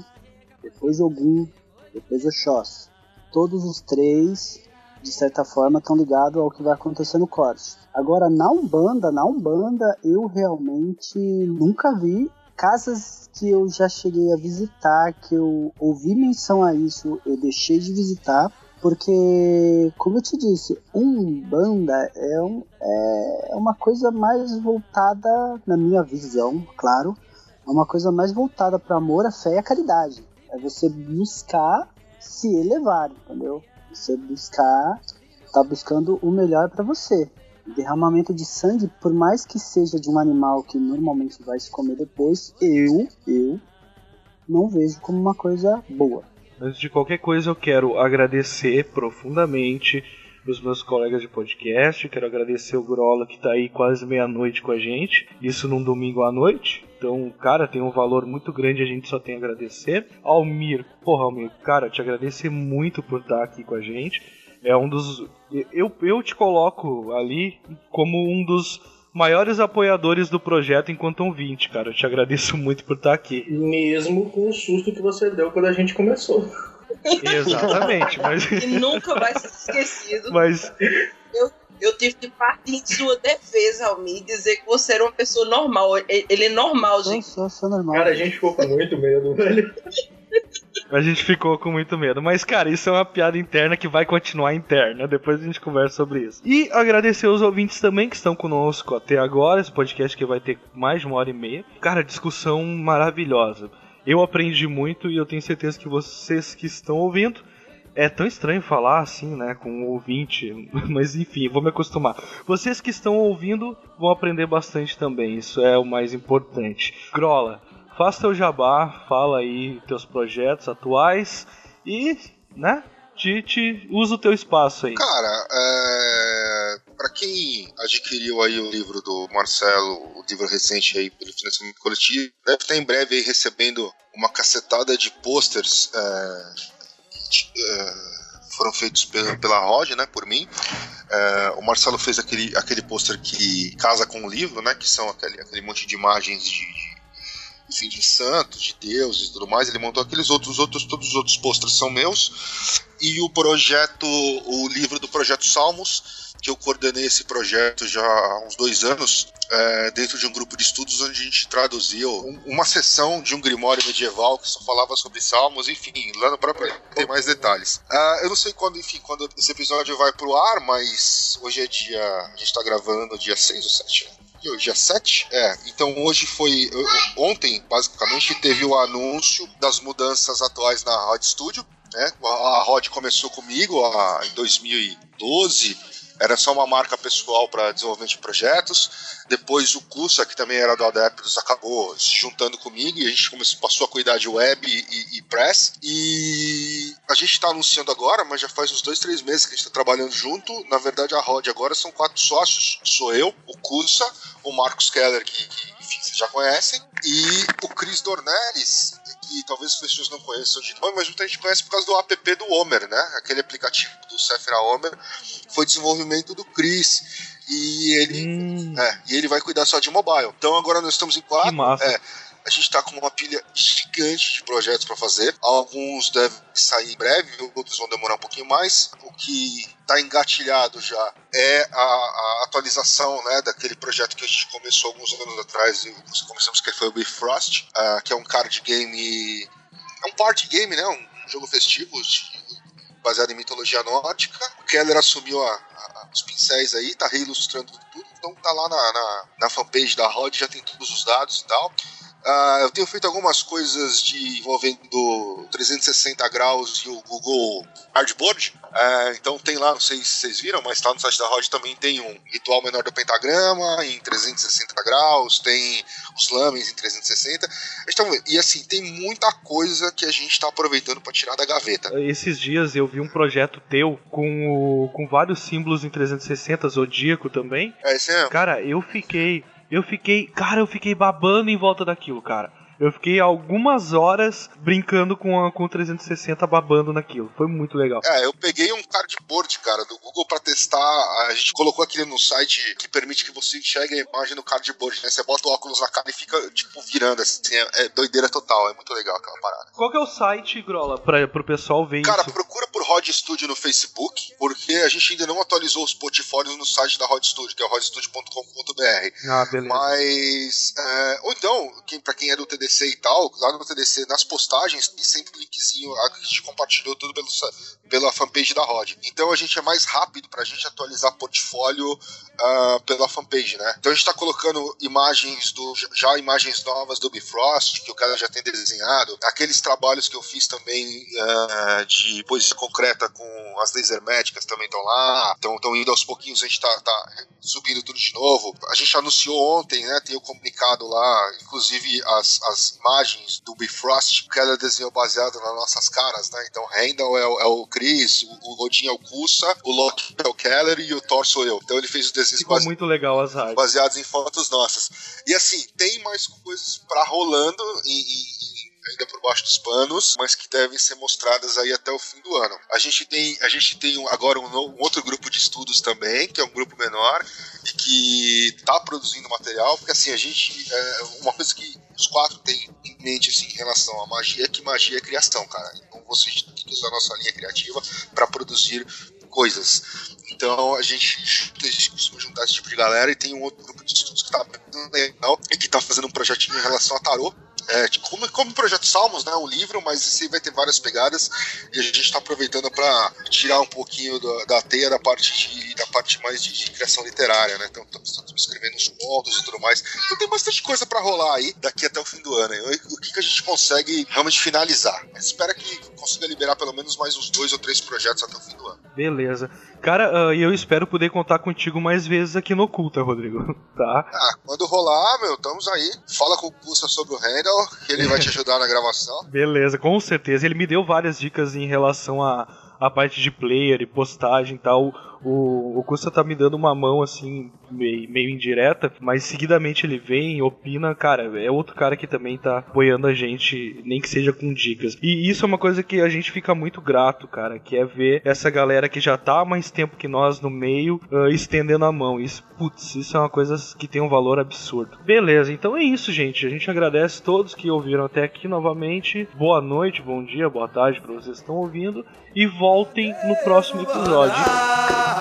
depois Ogum, depois Oxóssi. Todos os três, de certa forma, estão ligados ao que vai acontecer no corte. Agora, na Umbanda, na Umbanda, eu realmente nunca vi casas que eu já cheguei a visitar, que eu ouvi menção a isso, eu deixei de visitar porque, como eu te disse, um banda é, um, é uma coisa mais voltada, na minha visão, claro, é uma coisa mais voltada para amor, a fé e a caridade. É você buscar se elevar, entendeu? Você buscar, tá buscando o melhor para você. Derramamento de sangue, por mais que seja de um animal que normalmente vai se comer depois, eu, eu não vejo como uma coisa boa. Antes de qualquer coisa, eu quero agradecer profundamente os meus colegas de podcast. Quero agradecer o Grola que está aí quase meia-noite com a gente. Isso num domingo à noite. Então, cara, tem um valor muito grande, a gente só tem a agradecer. Almir, porra, Almir, cara, te agradecer muito por estar aqui com a gente. É um dos. Eu, eu te coloco ali como um dos maiores apoiadores do projeto enquanto ouvinte, cara. Eu te agradeço muito por estar aqui. Mesmo com o susto que você deu quando a gente começou. Exatamente, mas. E nunca vai ser esquecido. Mas. Eu Eu tive que partir em sua defesa, Almi, e dizer que você era uma pessoa normal. Ele é normal, gente. sou, sou normal. Cara, a gente ficou com muito medo, velho. A gente ficou com muito medo. Mas, cara, isso é uma piada interna que vai continuar interna. Depois a gente conversa sobre isso. E agradecer os ouvintes também que estão conosco até agora. Esse podcast que vai ter mais de uma hora e meia. Cara, discussão maravilhosa. Eu aprendi muito e eu tenho certeza que vocês que estão ouvindo. É tão estranho falar assim, né, com o ouvinte, *laughs* mas enfim, vou me acostumar. Vocês que estão ouvindo vão aprender bastante também, isso é o mais importante. Grola, faça teu jabá, fala aí teus projetos atuais e, né, te, te usa o teu espaço aí. Cara, é... para quem adquiriu aí o livro do Marcelo, o livro recente aí pelo financiamento coletivo, deve estar em breve aí recebendo uma cacetada de posters é, de- é, foram feitos pela, pela Rod, né, por mim. É, o Marcelo fez aquele, aquele pôster que casa com o livro, né, que são aquele, aquele monte de imagens de enfim, de santos, de deuses e tudo mais. Ele montou aqueles outros, outros, todos os outros posters são meus. E o projeto, o livro do projeto Salmos, que eu coordenei esse projeto já há uns dois anos, é, dentro de um grupo de estudos onde a gente traduziu um- uma sessão de um grimório medieval que só falava sobre salmos, enfim, lá no próprio tem mais detalhes. Ah, eu não sei quando, enfim, quando esse episódio vai pro ar, mas hoje é dia. A gente tá gravando dia 6 ou 7, né? E hoje, Dia 7? É, então hoje foi. Ontem, basicamente, teve o anúncio das mudanças atuais na Rod Studio. Né? A a Rod começou comigo ah, em 2012, era só uma marca pessoal para desenvolvimento de projetos. Depois o Cusa, que também era do Adeptus, acabou se juntando comigo e a gente começou, passou a cuidar de web e, e press. E a gente está anunciando agora, mas já faz uns dois, três meses que a gente está trabalhando junto. Na verdade, a Rod agora são quatro sócios. Sou eu, o Cusa, o Marcos Keller, que, que enfim, vocês já conhecem, e o Chris Dornelles, que talvez as pessoas não conheçam de nome, mas muita gente conhece por causa do app do Homer, né? Aquele aplicativo do Sephora Homer foi desenvolvimento do Chris. E ele, Hum, é, e ele vai cuidar só de mobile. Então agora nós estamos em quatro. que massa. É, a gente está com uma pilha gigante de projetos para fazer. Alguns devem sair em breve, outros vão demorar um pouquinho mais. O que está engatilhado já é a, a atualização né, daquele projeto que a gente começou alguns anos atrás. e Começamos que foi o Bifrost, ah, que é um card game. É um party game, né? Um jogo festivo baseado em mitologia nórdica. O Keller assumiu a- a- os pincéis aí, tá reilustrando tudo. Então tá lá na, na, na fanpage da Rod, já tem todos os dados e tal. Ah, eu tenho feito algumas coisas de envolvendo 360 graus e o Google Cardboard. Ah, então tem lá, não sei se vocês viram, mas tá no site da Rod também tem um ritual menor do pentagrama em 360 graus, tem os lamens em 360. Então, e assim, tem muita coisa que a gente tá aproveitando para tirar da gaveta. Esses dias eu vi um projeto teu com, o, com vários símbolos em 360, Zodíaco também. É isso mesmo. Cara, eu fiquei. Eu fiquei. Cara, eu fiquei babando em volta daquilo, cara. Eu fiquei algumas horas brincando com, a, com o 360 babando naquilo. Foi muito legal. É, eu peguei um cardboard, cara, do Google pra testar. A gente colocou aquele no site que permite que você enxergue a imagem no cardboard, né? Você bota o óculos na cara e fica, tipo, virando, assim. É, é doideira total, é muito legal aquela parada. Qual que é o site, Grola, pra, pro pessoal ver Cara, isso? procura por Rod Studio no Facebook, porque a gente ainda não atualizou os portfólios no site da Rod Studio, que é rodstudio.com.br. Ah, beleza. Mas. é, ou então, quem, pra quem é do TDC e tal, lá no TDC, nas postagens, tem sempre o linkzinho. A gente compartilhou tudo pelo, pela fanpage da Rod. Então a gente é mais rápido pra gente atualizar portfólio ah, pela fanpage, né? Então a gente tá colocando imagens do. já imagens novas do Bifrost, que o cara já tem desenhado. Aqueles trabalhos que eu fiz também ah, de poesia concreta com as laser médicas também estão lá. Estão indo aos pouquinhos, a gente tá, tá subindo tudo de novo. A gente anunciou ontem, né? Tem o comunicado lá, inclusive as, as imagens do Bifrost que ela desenhou baseado nas nossas caras, né? Então Randall é, o- é o Chris, o, o Odin é o Kusa, o Loki é o Keller e o Thor sou eu. Então ele fez os desenhos base- muito legal as artes. baseados em fotos nossas. E assim, tem mais coisas pra rolando em- ainda por baixo dos panos, mas que devem ser mostradas aí até o fim do ano. A gente tem, a gente tem agora um, um outro grupo de estudos também, que é um grupo menor e que tá produzindo material, porque assim, a gente é, uma coisa que os quatro têm em mente assim, em relação à magia é que magia é criação, cara. Então você tem que usar a nossa linha criativa para produzir coisas. Então a gente, a gente costuma juntar esse tipo de galera e tem um outro grupo de estudos que tá bem legal e que tá fazendo um projetinho em relação a tarô. É, tipo, como, como o Projeto Salmos, né? Um livro, mas esse vai ter várias pegadas e a gente está aproveitando para tirar um pouquinho da, da teia da parte de, da parte mais de, de criação literária, né? Então estamos escrevendo uns contos e tudo mais. Então tem bastante coisa para rolar aí daqui até o fim do ano. E o que, que a gente consegue realmente finalizar? Mas espera que consiga liberar pelo menos mais uns dois ou três projetos até o fim do ano. Beleza. Cara, uh, eu espero poder contar contigo mais vezes aqui no Oculta, Rodrigo. *laughs* Tá? Ah, quando rolar, meu, estamos aí. Fala com o Gusta sobre o Handel, que ele vai te ajudar na gravação. *laughs* Beleza, com certeza. Ele me deu várias dicas em relação a a parte de player e postagem e tal. O, o Custa tá me dando uma mão assim, meio, meio indireta, mas seguidamente ele vem, opina, cara, é outro cara que também tá apoiando a gente, nem que seja com dicas. E isso é uma coisa que a gente fica muito grato, cara, que é ver essa galera que já tá há mais tempo que nós no meio, uh, estendendo a mão. Isso, putz, isso é uma coisa que tem um valor absurdo. Beleza, então é isso, gente. A gente agradece todos que ouviram até aqui novamente. Boa noite, bom dia, boa tarde para vocês que estão ouvindo. E voltem no próximo episódio.